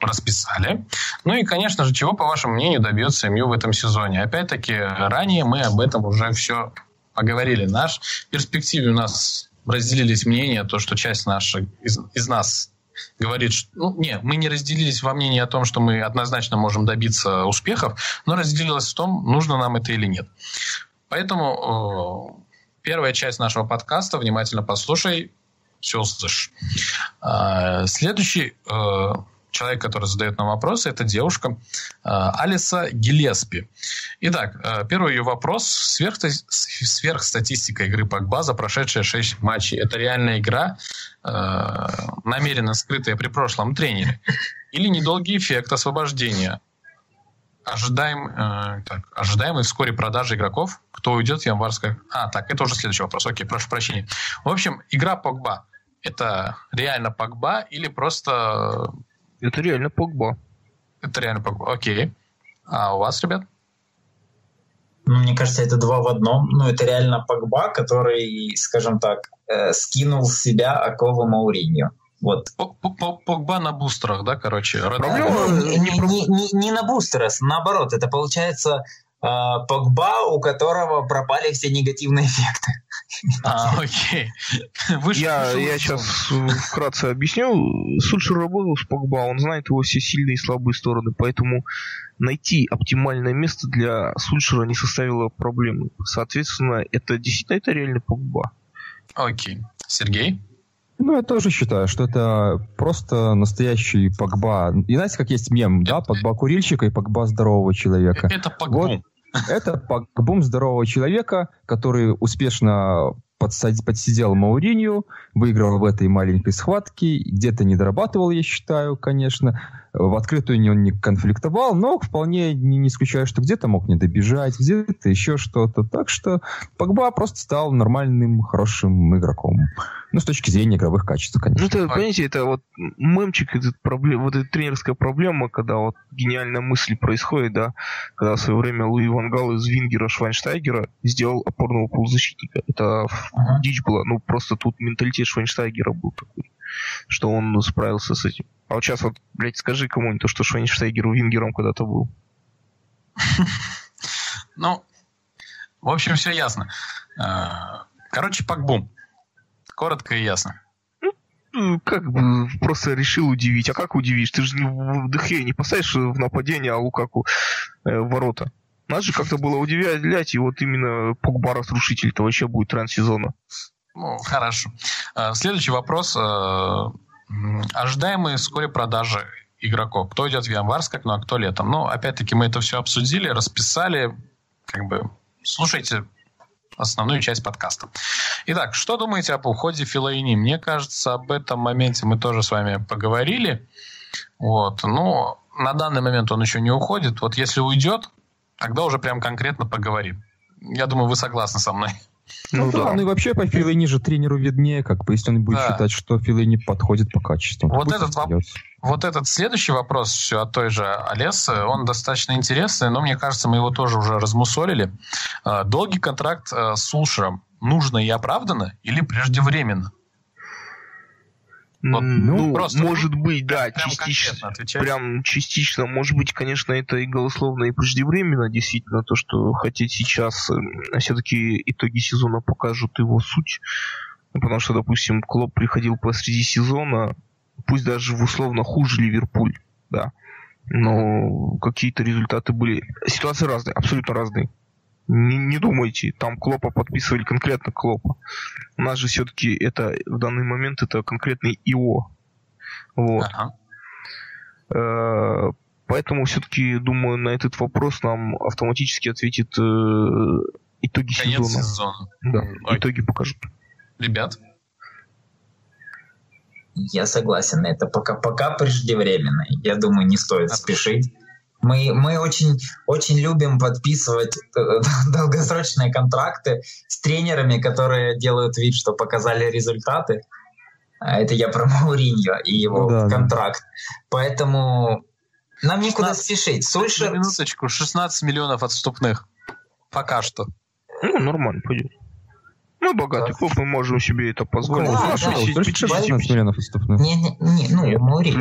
расписали. Ну и, конечно же, чего, по вашему мнению, добьется МЮ в этом сезоне? Опять-таки, ранее мы об этом уже все поговорили. Наш перспективе у нас разделились мнения, то, что часть наша из, из нас говорит, что, ну, нет, мы не разделились во мнении о том, что мы однозначно можем добиться успехов, но разделилась в том, нужно нам это или нет. Поэтому э, первая часть нашего подкаста, внимательно послушай, все услышишь. Э, следующий э, человек, который задает нам вопросы, это девушка э, Алиса Гелеспи. Итак, э, первый ее вопрос. Сверх, сверхстатистика игры Погба за прошедшие 6 матчей. Это реальная игра, э, намеренно скрытая при прошлом тренере? Или недолгий эффект освобождения? Ожидаем, э, так, ожидаемые вскоре продажи игроков. Кто уйдет в январское... А, так, это уже следующий вопрос. Окей, прошу прощения. В общем, игра Погба – это реально Погба или просто это реально Погба. Это реально Погба, окей. А у вас, ребят? Ну, мне кажется, это два в одном. Ну, это реально Погба, который, скажем так, э, скинул с себя оковы Мауриньо. Вот. Погба на бустерах, да, короче? Проблема... Не, не, не, не на бустерах, наоборот. Это получается Погба, у которого пропали все негативные эффекты. А, окей. Я, я сейчас вкратце объясню. Сульшер работал с Погба, он знает его все сильные и слабые стороны, поэтому найти оптимальное место для Сульшера не составило проблемы. Соответственно, это действительно это реально Погба. Окей. Сергей? Ну, я тоже считаю, что это просто настоящий Погба. И знаете, как есть мем, да? Погба курильщика и Погба здорового человека. Это Погба. Вот, это Погбум здорового человека, который успешно подсидел Мауринью, выиграл в этой маленькой схватке, где-то не дорабатывал, я считаю, конечно. В открытую он не конфликтовал, но вполне не, не исключаю, что где-то мог не добежать, где-то еще что-то. Так что Погба просто стал нормальным, хорошим игроком. Ну, с точки зрения игровых качеств, конечно. Ну, это, понимаете, это вот мемчик, это проблема, вот эта тренерская проблема, когда вот гениальная мысль происходит, да, когда в свое время Луи Вангал из Вингера Швайнштайгера сделал опорного полузащитника. Это ага. дичь была. Ну, просто тут менталитет Швайнштайгера был такой, что он справился с этим. А вот сейчас вот, блядь, скажи кому-нибудь то, что Швайнштайгер Вингером когда-то был. Ну, в общем, все ясно. Э, короче, Пакбум. Коротко и ясно. Ну, как бы просто решил удивить. А как удивишь? Ты же в Дехе не поставишь в нападение, а Лукаку э, ворота. Надо же как-то было удивлять, и вот именно Погба разрушитель это вообще будет транс-сезона. Ну, хорошо. Э, следующий вопрос. Э, ожидаемые вскоре продажи игроков. Кто идет в январь с окно, а кто летом. Но, опять-таки, мы это все обсудили, расписали. Как бы слушайте основную часть подкаста. Итак, что думаете об уходе Филоини? Мне кажется, об этом моменте мы тоже с вами поговорили. Вот. Но на данный момент он еще не уходит. Вот если уйдет, тогда уже прям конкретно поговорим. Я думаю, вы согласны со мной. Ну, ну да. да, ну и вообще по Филейни же тренеру виднее, как бы, если он будет да. считать, что Филейни подходит по качеству. Вот этот, воп... вот этот следующий вопрос все от той же Олесы, он достаточно интересный, но мне кажется, мы его тоже уже размусолили. А, долгий контракт а, с Сулшером нужно и оправдано или преждевременно? Вот, ну, ну, просто может быть, да, частично. Прям частично. Может быть, конечно, это и голословно, и преждевременно, действительно, то, что хотеть сейчас, э, все-таки итоги сезона покажут его суть. Потому что, допустим, Клоп приходил посреди сезона, пусть даже в условно хуже Ливерпуль, да. Но какие-то результаты были. Ситуации разные, абсолютно разные. Не, не думайте, там Клопа подписывали конкретно Клопа. У нас же все-таки это в данный момент это конкретный ИО. Вот. Ага. Э, поэтому все-таки, думаю, на этот вопрос нам автоматически ответит э, итоги Конец сезона. сезона. Да, Ой. итоги покажут. Ребят? Я согласен, это пока, пока преждевременно. Я думаю, не стоит а спешить. Мы, мы очень, очень любим подписывать э, долгосрочные контракты с тренерами, которые делают вид, что показали результаты. А это я про Мауриньо и его да, контракт. Да. Поэтому нам 16, некуда спешить. Сульшер... Минуточку, 16 миллионов отступных. Пока что. Ну, нормально, пойдет. Мы богатый да. клуб, мы можем себе это позволить. Да, да, да, 16 миллионов отступных. Не, не, не, ну, Мауриньо.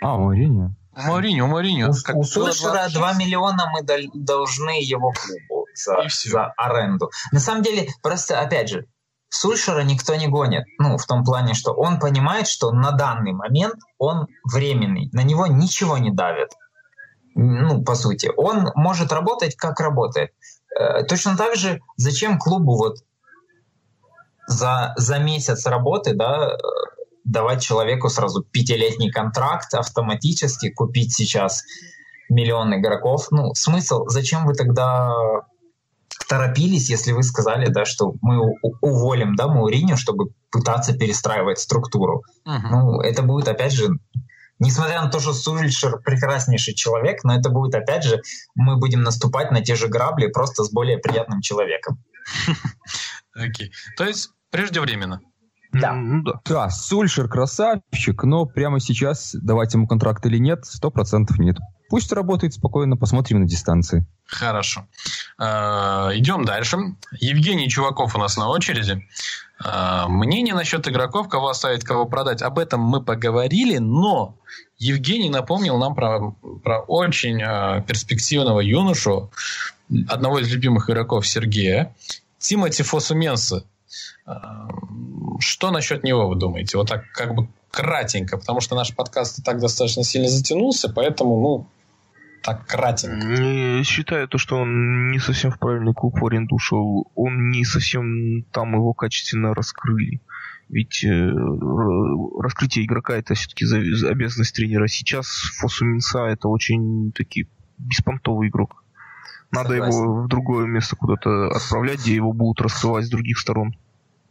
А, Мауриньо. Мауриньо, Мауриньо. У, как у Сульшера 2 миллиона мы должны его клубу за, за аренду. На самом деле, просто, опять же, Сульшера никто не гонит. Ну, в том плане, что он понимает, что на данный момент он временный. На него ничего не давит. Ну, по сути. Он может работать, как работает. Э, точно так же, зачем клубу вот за, за месяц работы, да, давать человеку сразу пятилетний контракт автоматически, купить сейчас миллион игроков. Ну, смысл, зачем вы тогда торопились, если вы сказали, да, что мы уволим, да, Мауриню, чтобы пытаться перестраивать структуру. Uh-huh. Ну, это будет, опять же, несмотря на то, что Сульшер прекраснейший человек, но это будет, опять же, мы будем наступать на те же грабли, просто с более приятным человеком. Окей. То есть преждевременно. Да. Ну, да. Да, Сульшер красавчик, но прямо сейчас давать ему контракт или нет, сто процентов нет. Пусть работает спокойно, посмотрим на дистанции. Хорошо. Э, идем дальше. Евгений Чуваков у нас на очереди. Э, мнение насчет игроков, кого оставить, кого продать, об этом мы поговорили, но Евгений напомнил нам про, про очень э, перспективного юношу, одного из любимых игроков Сергея, Тимати Фосуменса. Что насчет него вы думаете? Вот так как бы кратенько, потому что наш подкаст и так достаточно сильно затянулся, поэтому, ну, так кратенько. Считаю то, что он не совсем в правильный клуб аренду ушел. Он не совсем там его качественно раскрыли. Ведь э, раскрытие игрока это все-таки обязанность тренера. Сейчас Фосу Минса это очень таки беспонтовый игрок. Надо Согласен. его в другое место куда-то отправлять, где его будут раскрывать с других сторон.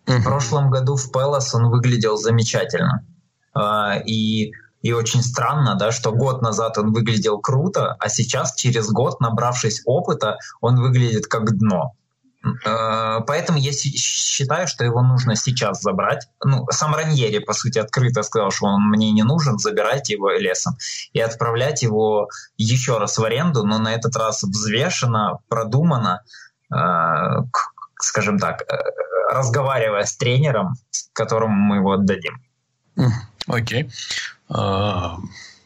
В прошлом году в Пелос он выглядел замечательно. А, и, и очень странно, да, что год назад он выглядел круто, а сейчас, через год, набравшись опыта, он выглядит как дно. А, поэтому я считаю, что его нужно сейчас забрать. Ну, сам Раньери, по сути, открыто сказал, что он мне не нужен, забирайте его лесом. И отправлять его еще раз в аренду, но на этот раз взвешенно, продуманно, а, скажем так, э, разговаривая с тренером, которому мы его отдадим. Окей. Okay. Uh...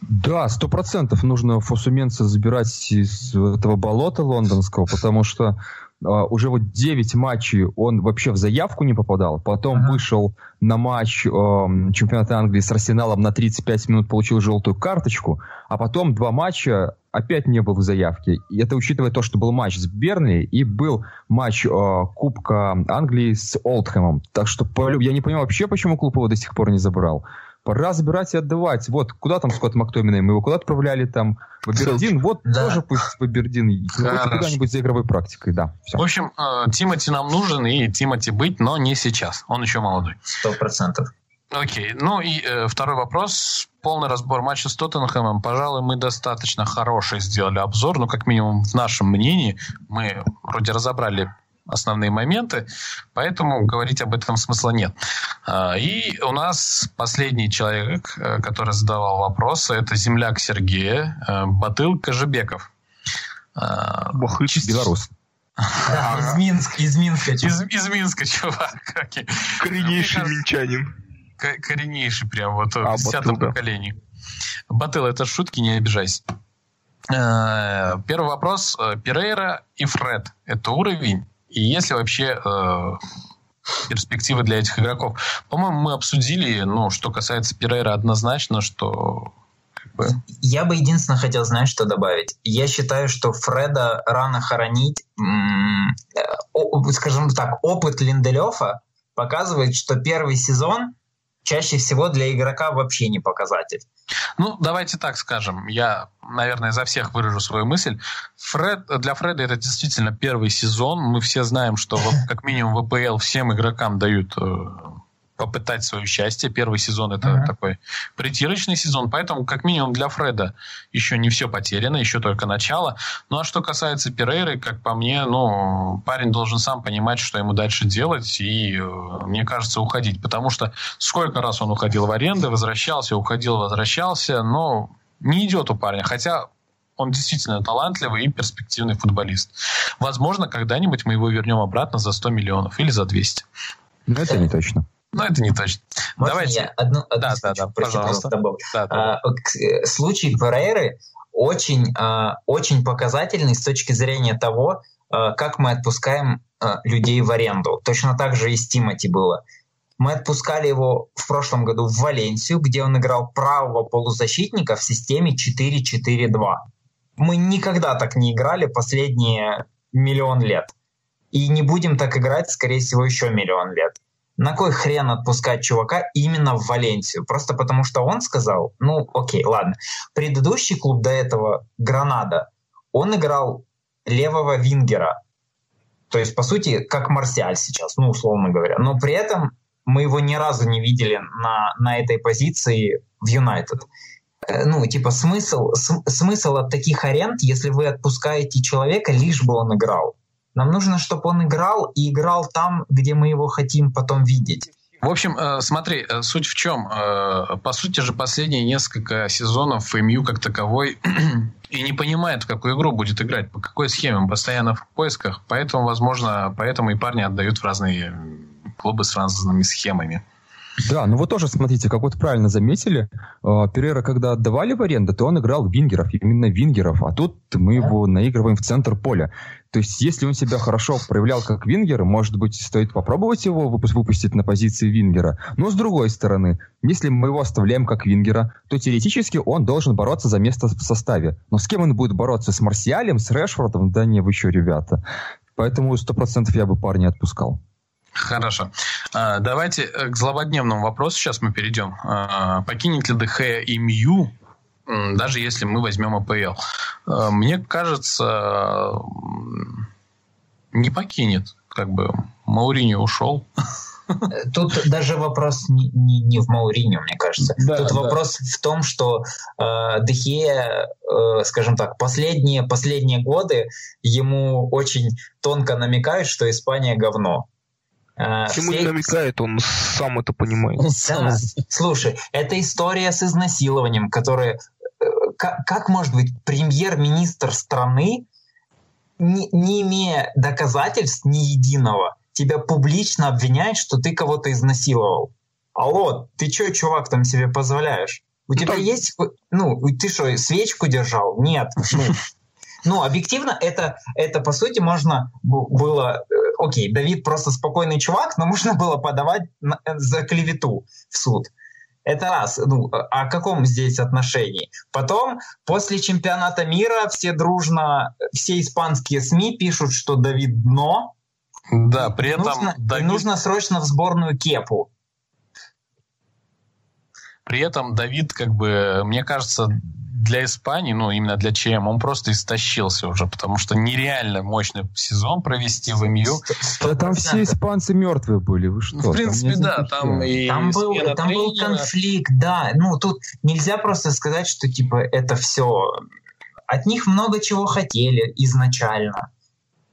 Да, сто процентов нужно Фосуменца забирать из этого болота лондонского, потому что уже вот 9 матчей он вообще в заявку не попадал. Потом ага. вышел на матч uh, чемпионата Англии с Арсеналом на 35 минут, получил желтую карточку, а потом два матча опять не был в заявке. И это учитывая то, что был матч с Бернли и был матч uh, Кубка Англии с Олдхэмом. Так что я не понимаю вообще, почему клуб его до сих пор не забрал. Пора забирать и отдавать. Вот, куда там Скотт Мактоминой? Мы его куда отправляли там? В Абердин? Вот да. тоже пусть в Абердин. Куда-нибудь за игровой практикой, да. Все. В общем, э, Тимати нам нужен, и Тимати быть, но не сейчас. Он еще молодой. Сто процентов. Окей, ну и э, второй вопрос. Полный разбор матча с Тоттенхэмом. Пожалуй, мы достаточно хороший сделали обзор, ну, как минимум, в нашем мнении. Мы вроде разобрали основные моменты, поэтому говорить об этом смысла нет. А, и у нас последний человек, э, который задавал вопросы, это земляк Сергея, э, Батыл Кожебеков. А, Бахыч, белорус. Да, из Минска, из Минска. Из, из Минска, чувак. Кореннейший минчанин. Кореннейший прям, вот а, в десятом поколении. Батыл, это шутки, не обижайся. Э, первый вопрос. Перейра и Фред. Это уровень и есть ли вообще э, перспективы для этих игроков? По-моему, мы обсудили, ну, что касается Перейра, однозначно, что я бы единственное хотел, знать, что добавить. Я считаю, что Фреда рано хоронить. Э, скажем так, опыт Линделёфа показывает, что первый сезон чаще всего для игрока вообще не показатель. Ну, давайте так скажем. Я, наверное, за всех выражу свою мысль. Фред, для Фреда это действительно первый сезон. Мы все знаем, что как минимум в ВПЛ всем игрокам дают э, попытать свое счастье. Первый сезон это uh-huh. такой притирочный сезон, поэтому как минимум для Фреда еще не все потеряно, еще только начало. Ну а что касается Перейры, как по мне, ну парень должен сам понимать, что ему дальше делать и, э, мне кажется, уходить, потому что сколько раз он уходил в аренды, возвращался, уходил, возвращался, но не идет у парня, хотя он действительно талантливый и перспективный футболист. Возможно, когда-нибудь мы его вернем обратно за 100 миллионов или за 200. Но это не точно. Но это не точно. Можно Давайте. я одну, одну да, да, да, пожалуйста. Да, да, а, э, случай Перейры очень, а, очень показательный с точки зрения того, а, как мы отпускаем а, людей в аренду. Точно так же и с Тимати было. Мы отпускали его в прошлом году в Валенсию, где он играл правого полузащитника в системе 4-4-2. Мы никогда так не играли последние миллион лет. И не будем так играть, скорее всего, еще миллион лет на кой хрен отпускать чувака именно в Валенсию? Просто потому что он сказал, ну окей, ладно. Предыдущий клуб до этого, Гранада, он играл левого вингера. То есть, по сути, как Марсиаль сейчас, ну, условно говоря. Но при этом мы его ни разу не видели на, на этой позиции в Юнайтед. Э, ну, типа, смысл, смысл от таких аренд, если вы отпускаете человека, лишь бы он играл. Нам нужно, чтобы он играл и играл там, где мы его хотим потом видеть. В общем, э, смотри, э, суть в чем? Э, по сути же, последние несколько сезонов МЮ как таковой и не понимает, в какую игру будет играть, по какой схеме. Он постоянно в поисках, поэтому, возможно, поэтому и парни отдают в разные клубы с разными схемами. Да, ну вы тоже смотрите, как вот правильно заметили, э, Перера, когда отдавали в аренду, то он играл вингеров, именно вингеров, а тут мы его наигрываем в центр поля. То есть, если он себя хорошо проявлял как вингер, может быть, стоит попробовать его выпустить на позиции вингера. Но с другой стороны, если мы его оставляем как вингера, то теоретически он должен бороться за место в составе. Но с кем он будет бороться? С Марсиалем, с Решфордом? Да не, вы еще, ребята. Поэтому сто процентов я бы парня отпускал. Хорошо. А, давайте э, к злободневному вопросу сейчас мы перейдем. А, покинет ли ДХ и МЮ, даже если мы возьмем АПЛ? А, мне кажется, не покинет. Как бы Мауриньо ушел. Тут даже вопрос не, не, не в Мауриньо, мне кажется. Да, Тут да. вопрос в том, что э, Дехе, э, скажем так, последние, последние годы ему очень тонко намекают, что Испания говно. Почему э, все... не намекает, он сам это понимает. Да. Слушай, это история с изнасилованием, которая... Э, как, как может быть премьер-министр страны, не, не имея доказательств ни единого, тебя публично обвиняет, что ты кого-то изнасиловал? Алло, ты что, чувак, там себе позволяешь? У ну, тебя там... есть... Ну, ты что, свечку держал? Нет. Ну, ну, объективно, это, это по сути можно было... Э, окей, Давид просто спокойный чувак, но можно было подавать за клевету в суд. Это раз. Ну, о каком здесь отношении? Потом, после чемпионата мира, все дружно, все испанские СМИ пишут, что Давид дно. Да, при этом... Нужно, Давид... нужно срочно в сборную Кепу. При этом Давид, как бы, мне кажется, для Испании, ну, именно для ЧМ, он просто истощился уже, потому что нереально мощный сезон провести в МЮ. Да там все испанцы мертвые были, вы что? Ну, в принципе, там да, там и Там был, там был конфликт, да. Ну, тут нельзя просто сказать, что, типа, это все... От них много чего хотели изначально.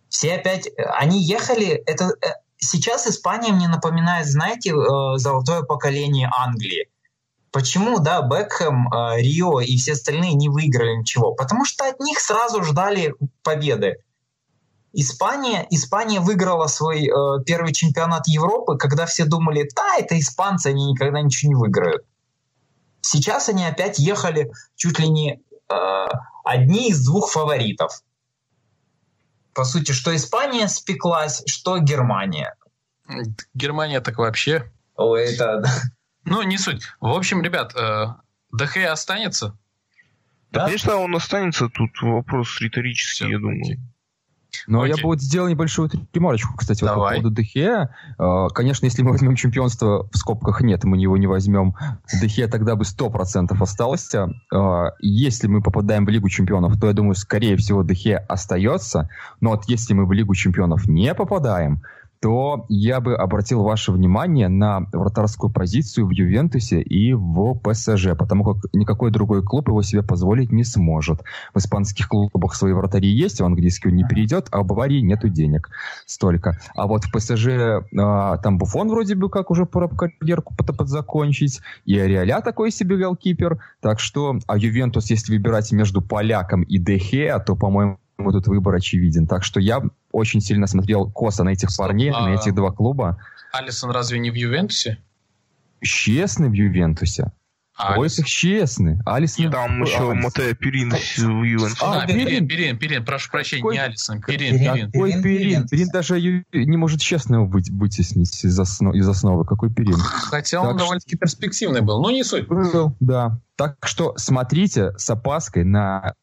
Все опять... Они ехали... Это, э, сейчас Испания мне напоминает, знаете, э, золотое поколение Англии Почему, да, Бекхэм, э, Рио и все остальные не выиграли ничего? Потому что от них сразу ждали победы. Испания, Испания выиграла свой э, первый чемпионат Европы, когда все думали, да, это испанцы, они никогда ничего не выиграют. Сейчас они опять ехали чуть ли не э, одни из двух фаворитов. По сути, что Испания спеклась, что Германия. Германия так вообще. Ой, это ну, не суть. В общем, ребят, э, ДХ останется? Да, да, конечно, он останется. Тут вопрос риторический, Все, я думаю. Но Окей. я бы вот сделал небольшую ремарочку, кстати, вот по поводу Дехе. Э, конечно, если мы возьмем чемпионство, в скобках нет, мы его не возьмем, Дехе тогда бы 100% остался. Э, если мы попадаем в Лигу чемпионов, то, я думаю, скорее всего, Дехе остается. Но вот если мы в Лигу чемпионов не попадаем, то я бы обратил ваше внимание на вратарскую позицию в Ювентусе и в ПСЖ, потому как никакой другой клуб его себе позволить не сможет. В испанских клубах свои вратари есть, в английский он не перейдет, а в Баварии нету денег столько. А вот в ПСЖ а, там Буфон вроде бы как уже пора карьерку подзакончить, и Ариаля такой себе голкипер, так что, а Ювентус, если выбирать между поляком и Дехе, то, по-моему, тут выбор очевиден. Так что я очень сильно смотрел косо на этих Стоп, парней, а... на этих два клуба. Алисон разве не в Ювентусе? Честный в Ювентусе. А Ой, их честный. Алисон... Там еще Алисон. Матео Перин в Ювентусе. А, а Перин, Перин, Перин, прошу прощения, Какой... не Алисон, Перин, Перин. Какой Перин? Перин даже не может честного быть, вытеснить из, основ, из основы. Какой Перин? Хотя он довольно-таки перспективный был, но не суть. Был, да. Так что смотрите с опаской на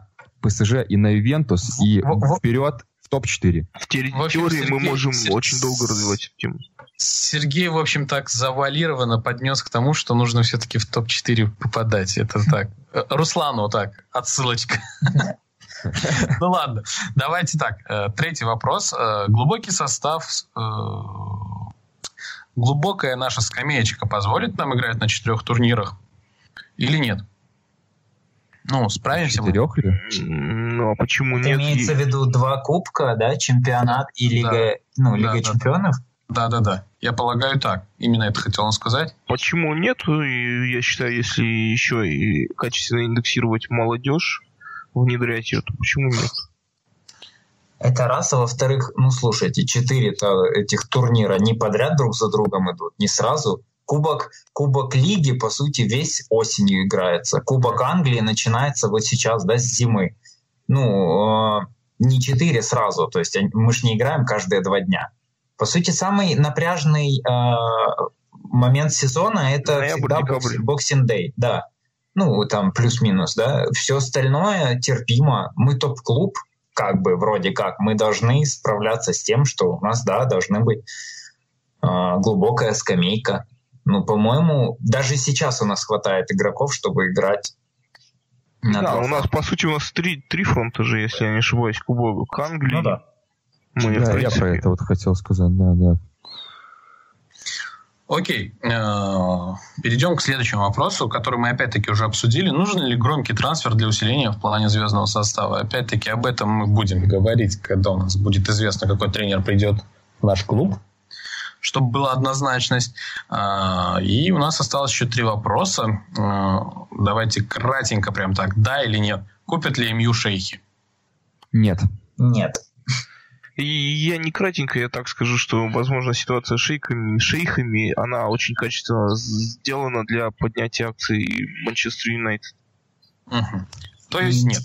ПСЖ и на Ювентус, и вперед в топ-4. В теории мы можем очень долго развивать эту тему. Сергей, в общем, так завуалированно поднес к тому, что нужно все-таки в топ-4 попадать. Это так. Руслану так, отсылочка. Ну ладно, давайте так. Э, третий вопрос. Э, глубокий состав, э, глубокая наша скамеечка позволит нам играть на четырех турнирах или нет? Ну, справимся Четырех ли? Ну, а почему Это нет? имеется в виду два кубка, да, чемпионат и Лига, да. ну, Лига да, чемпионов? Да, да, да. Я полагаю так. Именно это хотел он сказать. Почему нет? Я считаю, если еще и качественно индексировать молодежь, внедрять ее, то почему нет? Это раз, а во-вторых, ну слушайте, четыре этих турнира не подряд друг за другом идут, не сразу. Кубок, Кубок Лиги, по сути, весь осенью играется. Кубок Англии начинается вот сейчас, да, с зимы. Ну, э, не четыре сразу, то есть мы же не играем каждые два дня. По сути, самый напряжный э, момент сезона это Ноябрь, всегда боксинг дей, да. Ну, там плюс-минус, да. Все остальное терпимо. Мы топ-клуб, как бы, вроде как. Мы должны справляться с тем, что у нас, да, должны быть э, глубокая скамейка. Ну, по-моему, даже сейчас у нас хватает игроков, чтобы играть на Да, у нас, по сути, у нас три, три фронта же, если я не ошибаюсь. Кубок Англии. Ну да. Мы, да, я про это вот хотел сказать, да, да. Окей, э, перейдем к следующему вопросу, который мы опять-таки уже обсудили. Нужен ли громкий трансфер для усиления в плане звездного состава? Опять-таки об этом мы будем говорить, когда у нас будет известно, какой тренер придет в наш клуб чтобы была однозначность. А, и у нас осталось еще три вопроса. А, давайте кратенько прям так. Да или нет? Купят ли МЮ шейхи? Нет. Нет. И я не кратенько, я так скажу, что, возможно, ситуация с шейхами, шейхами, она очень качественно сделана для поднятия акций Манчестер Юнайтед. Угу. То есть нет.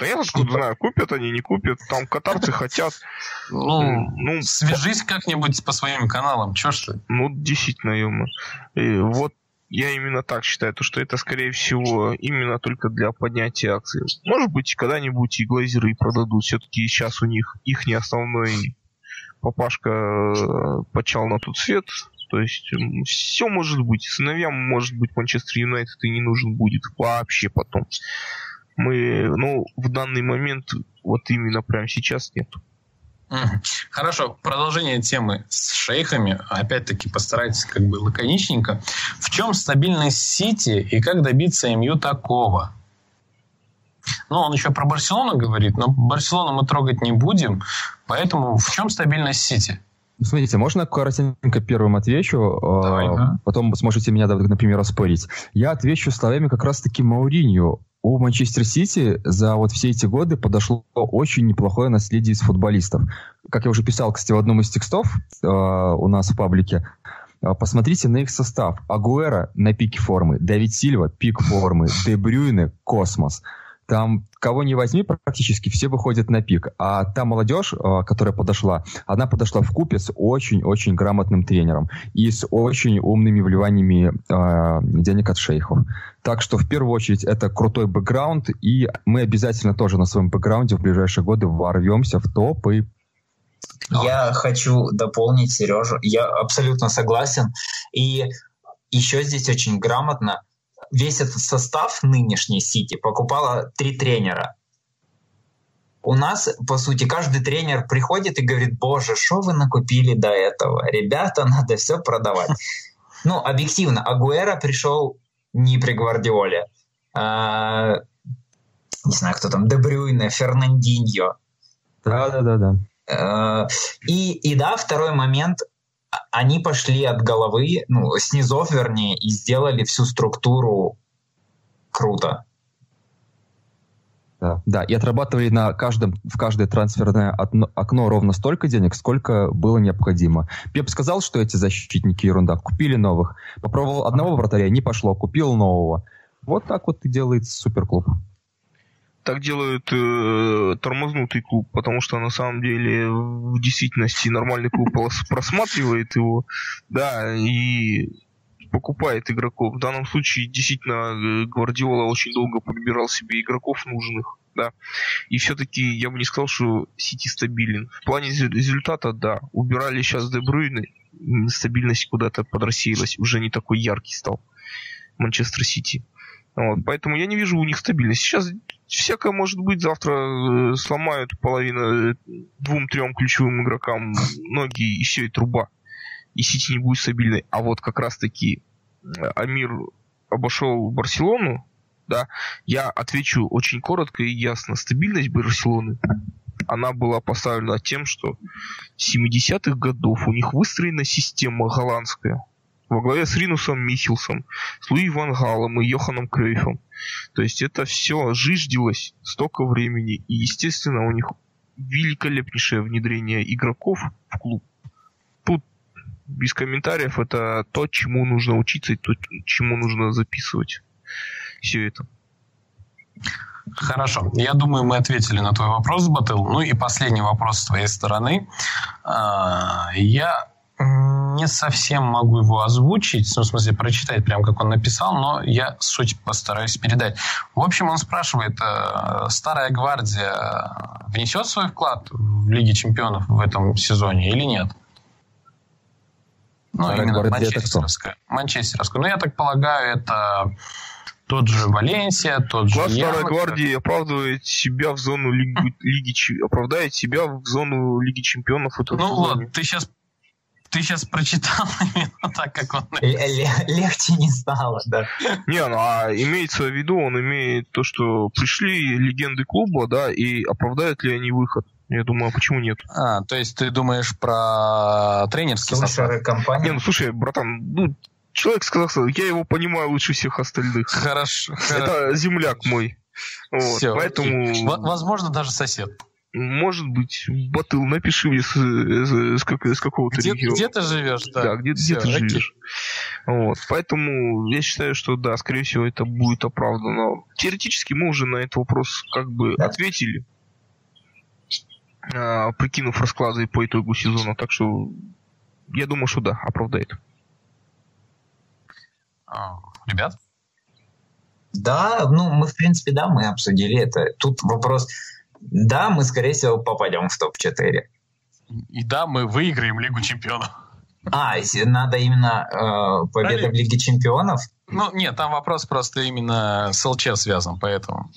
Да я откуда знаю, купят они, не купят. Там катарцы хотят. Ну, ну, свяжись как-нибудь по своим каналам, чё ж ты? Ну, действительно, ё вот я именно так считаю, то, что это, скорее всего, именно только для поднятия акций. Может быть, когда-нибудь и глазеры продадут. Все-таки сейчас у них их не основной папашка э, почал на тот свет. То есть все может быть. Сыновьям может быть Манчестер Юнайтед и не нужен будет вообще потом. Мы, ну, в данный момент, вот именно прямо сейчас нет. Хорошо, продолжение темы с шейхами. Опять-таки постарайтесь как бы лаконичненько. В чем стабильность Сити и как добиться МЮ такого? Ну, он еще про Барселону говорит, но Барселону мы трогать не будем. Поэтому в чем стабильность Сити? Смотрите, можно коротенько первым отвечу, а, Давай, да. потом сможете меня, например, оспорить. Я отвечу словами как раз-таки Мауринью у Манчестер Сити за вот все эти годы подошло очень неплохое наследие из футболистов. Как я уже писал, кстати, в одном из текстов э, у нас в паблике, э, посмотрите на их состав. Агуэра на пике формы, Давид Сильва пик формы, Де Брюйне космос. Там кого не возьми, практически все выходят на пик. А та молодежь, э, которая подошла, она подошла в купе с очень-очень грамотным тренером и с очень умными вливаниями э, денег от шейхов. Так что в первую очередь это крутой бэкграунд, и мы обязательно тоже на своем бэкграунде в ближайшие годы ворвемся в топы. Я хочу дополнить Сережу. Я абсолютно согласен. И еще здесь очень грамотно весь этот состав нынешний Сити покупало три тренера. У нас, по сути, каждый тренер приходит и говорит, боже, что вы накупили до этого? Ребята, надо все продавать. Ну, объективно, Агуэра пришел не при Гвардиоле. А, не знаю, кто там, Дебрюйне, Фернандиньо. Да-да-да. А, и, и да, второй момент, они пошли от головы, ну, снизов, вернее, и сделали всю структуру круто. Да, да, и отрабатывали на каждом, в каждое трансферное окно, ровно столько денег, сколько было необходимо. Пеп сказал, что эти защитники ерунда. Купили новых. Попробовал одного вратаря, не пошло, купил нового. Вот так вот и делает суперклуб так делает э, тормознутый клуб, потому что на самом деле в действительности нормальный клуб просматривает его, да, и покупает игроков. В данном случае действительно э, Гвардиола очень долго подбирал себе игроков нужных, да. И все-таки я бы не сказал, что Сити стабилен. В плане результата, да. Убирали сейчас Дебрюйны, стабильность куда-то подрассеялась, уже не такой яркий стал Манчестер Сити. Вот, поэтому я не вижу у них стабильности. Сейчас всякое может быть. Завтра э, сломают половину э, двум-трем ключевым игрокам ноги, и все, и труба. И Сити не будет стабильной. А вот как раз-таки э, Амир обошел Барселону, да, я отвечу очень коротко и ясно. Стабильность Барселоны, она была поставлена тем, что с 70-х годов у них выстроена система голландская, во главе с Ринусом Михелсом, с Луи Ван Галом и Йоханом Крейфом. То есть это все жиждилось столько времени, и, естественно, у них великолепнейшее внедрение игроков в клуб. Тут без комментариев это то, чему нужно учиться и то, чему нужно записывать. Все это. Хорошо. Я думаю, мы ответили на твой вопрос, Батыл. Ну и последний вопрос с твоей стороны. А, я не совсем могу его озвучить, ну, в смысле, прочитать прям, как он написал, но я суть постараюсь передать. В общем, он спрашивает, э, старая гвардия внесет свой вклад в Лиге чемпионов в этом сезоне или нет? Ну, старая именно манчестерская. Манчестерская. Ну, я так полагаю, это тот же Валенсия, тот Класс же Старой Гвардии оправдывает себя в зону Лиги, Лиги оправдает себя в зону Лиги Чемпионов. Ну вот, ты сейчас ты сейчас прочитал именно так, как он Легче не стало, да. Не, ну а имеется в виду, он имеет то, что пришли легенды клуба, да, и оправдают ли они выход. Я думаю, а почему нет? А, то есть ты думаешь про тренерский состав? компании? Не, ну слушай, братан, ну, человек сказал, что я его понимаю лучше всех остальных. Хорошо. Это земляк мой. Вот, Все, поэтому... Возможно, даже сосед. Может быть, Батыл, напиши мне с, с, с, с какого-то где, региона. Где ты живешь, да. Да, где, Все, где ты окей. живешь. Вот. Поэтому я считаю, что да, скорее всего, это будет оправдано. Теоретически мы уже на этот вопрос как бы ответили, а, прикинув расклады по итогу сезона. Так что я думаю, что да, оправдает. А, ребят? Да, ну мы в принципе, да, мы обсудили это. Тут вопрос да, мы, скорее всего, попадем в топ-4. И да, мы выиграем Лигу чемпионов. А, надо именно э, победа в Лиге Чемпионов? Ну, нет, там вопрос просто именно с ЛЧ связан, поэтому...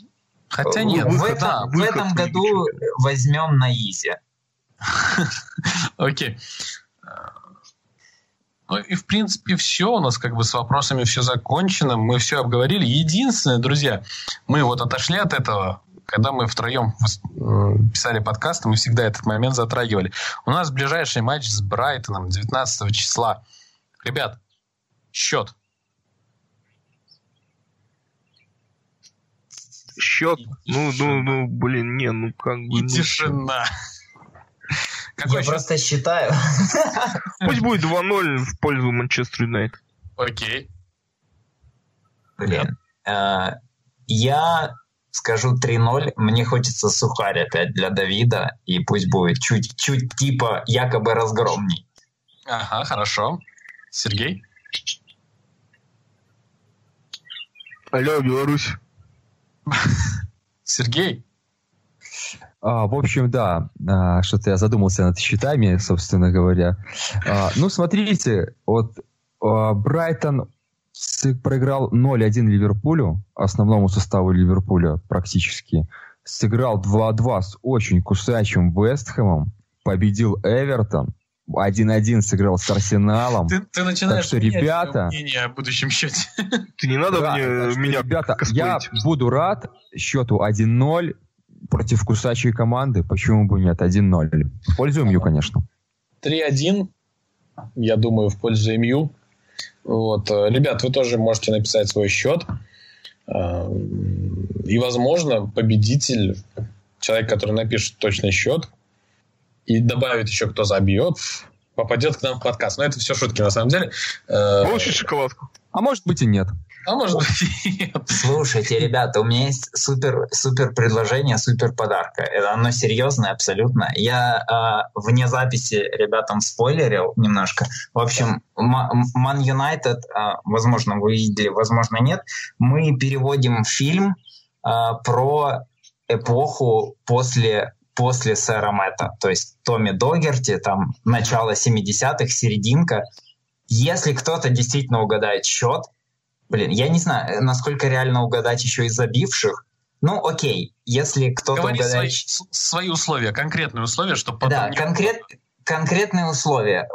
Хотя нет. В, этом, да, в этом году возьмем на изи. Окей. Ну и, в принципе, все. У нас как бы с вопросами все закончено. Мы все обговорили. Единственное, друзья, мы вот отошли от этого. Когда мы втроем э, писали подкаст, мы всегда этот момент затрагивали. У нас ближайший матч с Брайтоном 19 числа. Ребят, счет. Счет? Ну, ну, ну, блин, не, ну как бы... И ну, тишина. Какой Я счет? просто считаю. Пусть будет 2-0 в пользу Манчестер Юнайтед. Окей. Блин. Э, я скажу 3-0. Мне хочется сухарь опять для Давида. И пусть будет чуть-чуть типа якобы разгромней. Ага, хорошо. Сергей? Алло, Беларусь. Сергей? А, в общем, да, а, что-то я задумался над счетами, собственно говоря. А, ну, смотрите, вот а, Брайтон проиграл 0-1 Ливерпулю, основному составу Ливерпуля практически. Сыграл 2-2 с очень кусачим Вестхэмом, победил Эвертон, 1-1 сыграл с Арсеналом. Ты, ты начинаешь так что, ребята, мнение о будущем счете. Ты не надо да, мне, меня Ребята, я буду рад счету 1-0 против кусачей команды, почему бы нет? 1-0. В пользу МЮ, конечно. 3-1, я думаю, в пользу МЮ. Вот. Э, ребят, вы тоже можете написать свой счет. Э, и, возможно, победитель, человек, который напишет точный счет, и добавит еще, кто забьет, попадет к нам в подкаст. Но это все шутки, на самом деле. Э, Получишь шоколадку. А может быть и нет. А может быть нет. Слушайте, ребята, у меня есть супер, супер предложение, супер подарка. Оно серьезное абсолютно. Я э, вне записи ребятам спойлерил немножко. В общем, Man United, э, возможно, вы видели, возможно, нет. Мы переводим фильм э, про эпоху после после сэра Мэтта, то есть Томми Догерти, там начало 70-х, серединка. Если кто-то действительно угадает счет, Блин, я не знаю, насколько реально угадать еще из забивших. Ну, окей, если кто-то Говори угадает... Свои, свои условия, конкретные условия, чтобы потом... Да, конкрет, конкретные условия.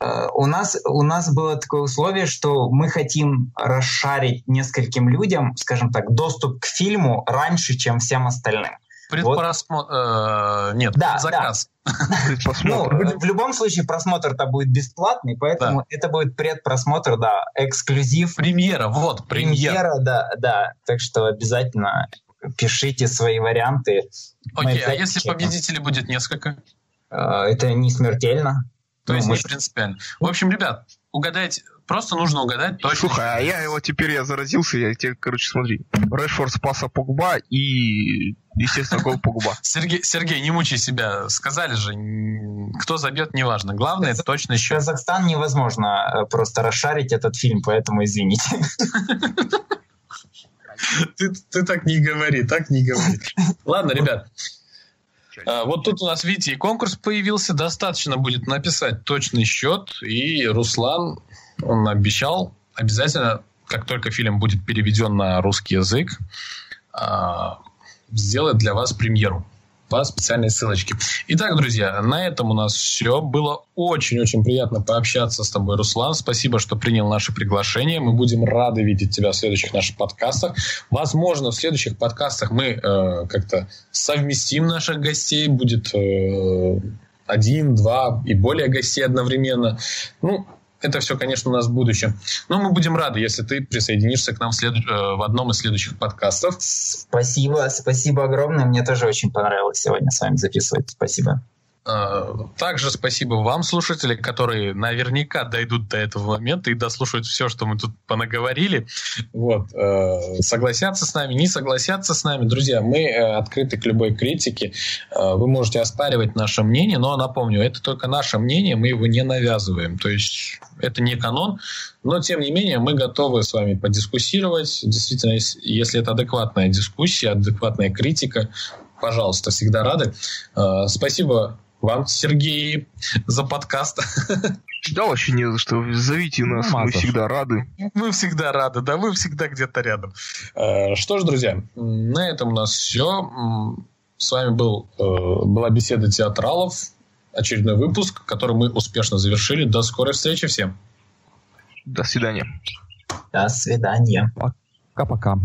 Э, у нас, у нас было такое условие, что мы хотим расшарить нескольким людям, скажем так, доступ к фильму раньше, чем всем остальным. Предпросмотр... Вот. Э, нет, да, заказ. Да. Ну, в любом случае просмотр-то будет бесплатный, поэтому да. это будет предпросмотр, да, эксклюзив. Премьера, вот, премьера. Премьера, да, да. Так что обязательно пишите свои варианты. Окей, а если победителей будет несколько? Э, это не смертельно. То ну, есть мы... не принципиально. В общем, ребят, угадайте Просто нужно угадать точно. Слушай, а я его теперь я заразился, я тебе, короче, смотри. Решфорд спаса Погба и, естественно, гол Погба. Сергей, Сергей, не мучай себя. Сказали же, кто забьет, неважно. Главное, это точно счет. Казахстан невозможно э, просто расшарить этот фильм, поэтому извините. Ты, ты так не говори, так не говори. Ладно, ребят. А, вот тут у нас, видите, и конкурс появился. Достаточно будет написать точный счет, и Руслан он обещал обязательно, как только фильм будет переведен на русский язык, а, сделать для вас премьеру по специальной ссылочке. Итак, друзья, на этом у нас все. Было очень-очень приятно пообщаться с тобой, Руслан. Спасибо, что принял наше приглашение. Мы будем рады видеть тебя в следующих наших подкастах. Возможно, в следующих подкастах мы э, как-то совместим наших гостей. Будет э, один, два и более гостей одновременно. Ну, это все, конечно, у нас в будущем. Но мы будем рады, если ты присоединишься к нам в, след... Э, в одном из следующих подкастов. Спасибо, спасибо огромное. Мне тоже очень понравилось сегодня с вами записывать. Спасибо. А, также спасибо вам, слушатели, которые наверняка дойдут до этого момента и дослушают все, что мы тут понаговорили. Вот. Э, согласятся с нами, не согласятся с нами. Друзья, мы э, открыты к любой критике. Э, вы можете оспаривать наше мнение, но напомню, это только наше мнение, мы его не навязываем. То есть это не канон, но тем не менее мы готовы с вами подискуссировать. Действительно, если это адекватная дискуссия, адекватная критика, пожалуйста, всегда рады. Спасибо вам, Сергей, за подкаст. Да, вообще не за что. Зовите нас, мы Мазов. всегда рады. Мы всегда рады, да, вы всегда где-то рядом. Э, Что ж, друзья, на этом у нас все. С вами был, э, была беседа театралов, очередной выпуск, который мы успешно завершили. До скорой встречи всем. До свидания. До свидания. Пока-пока.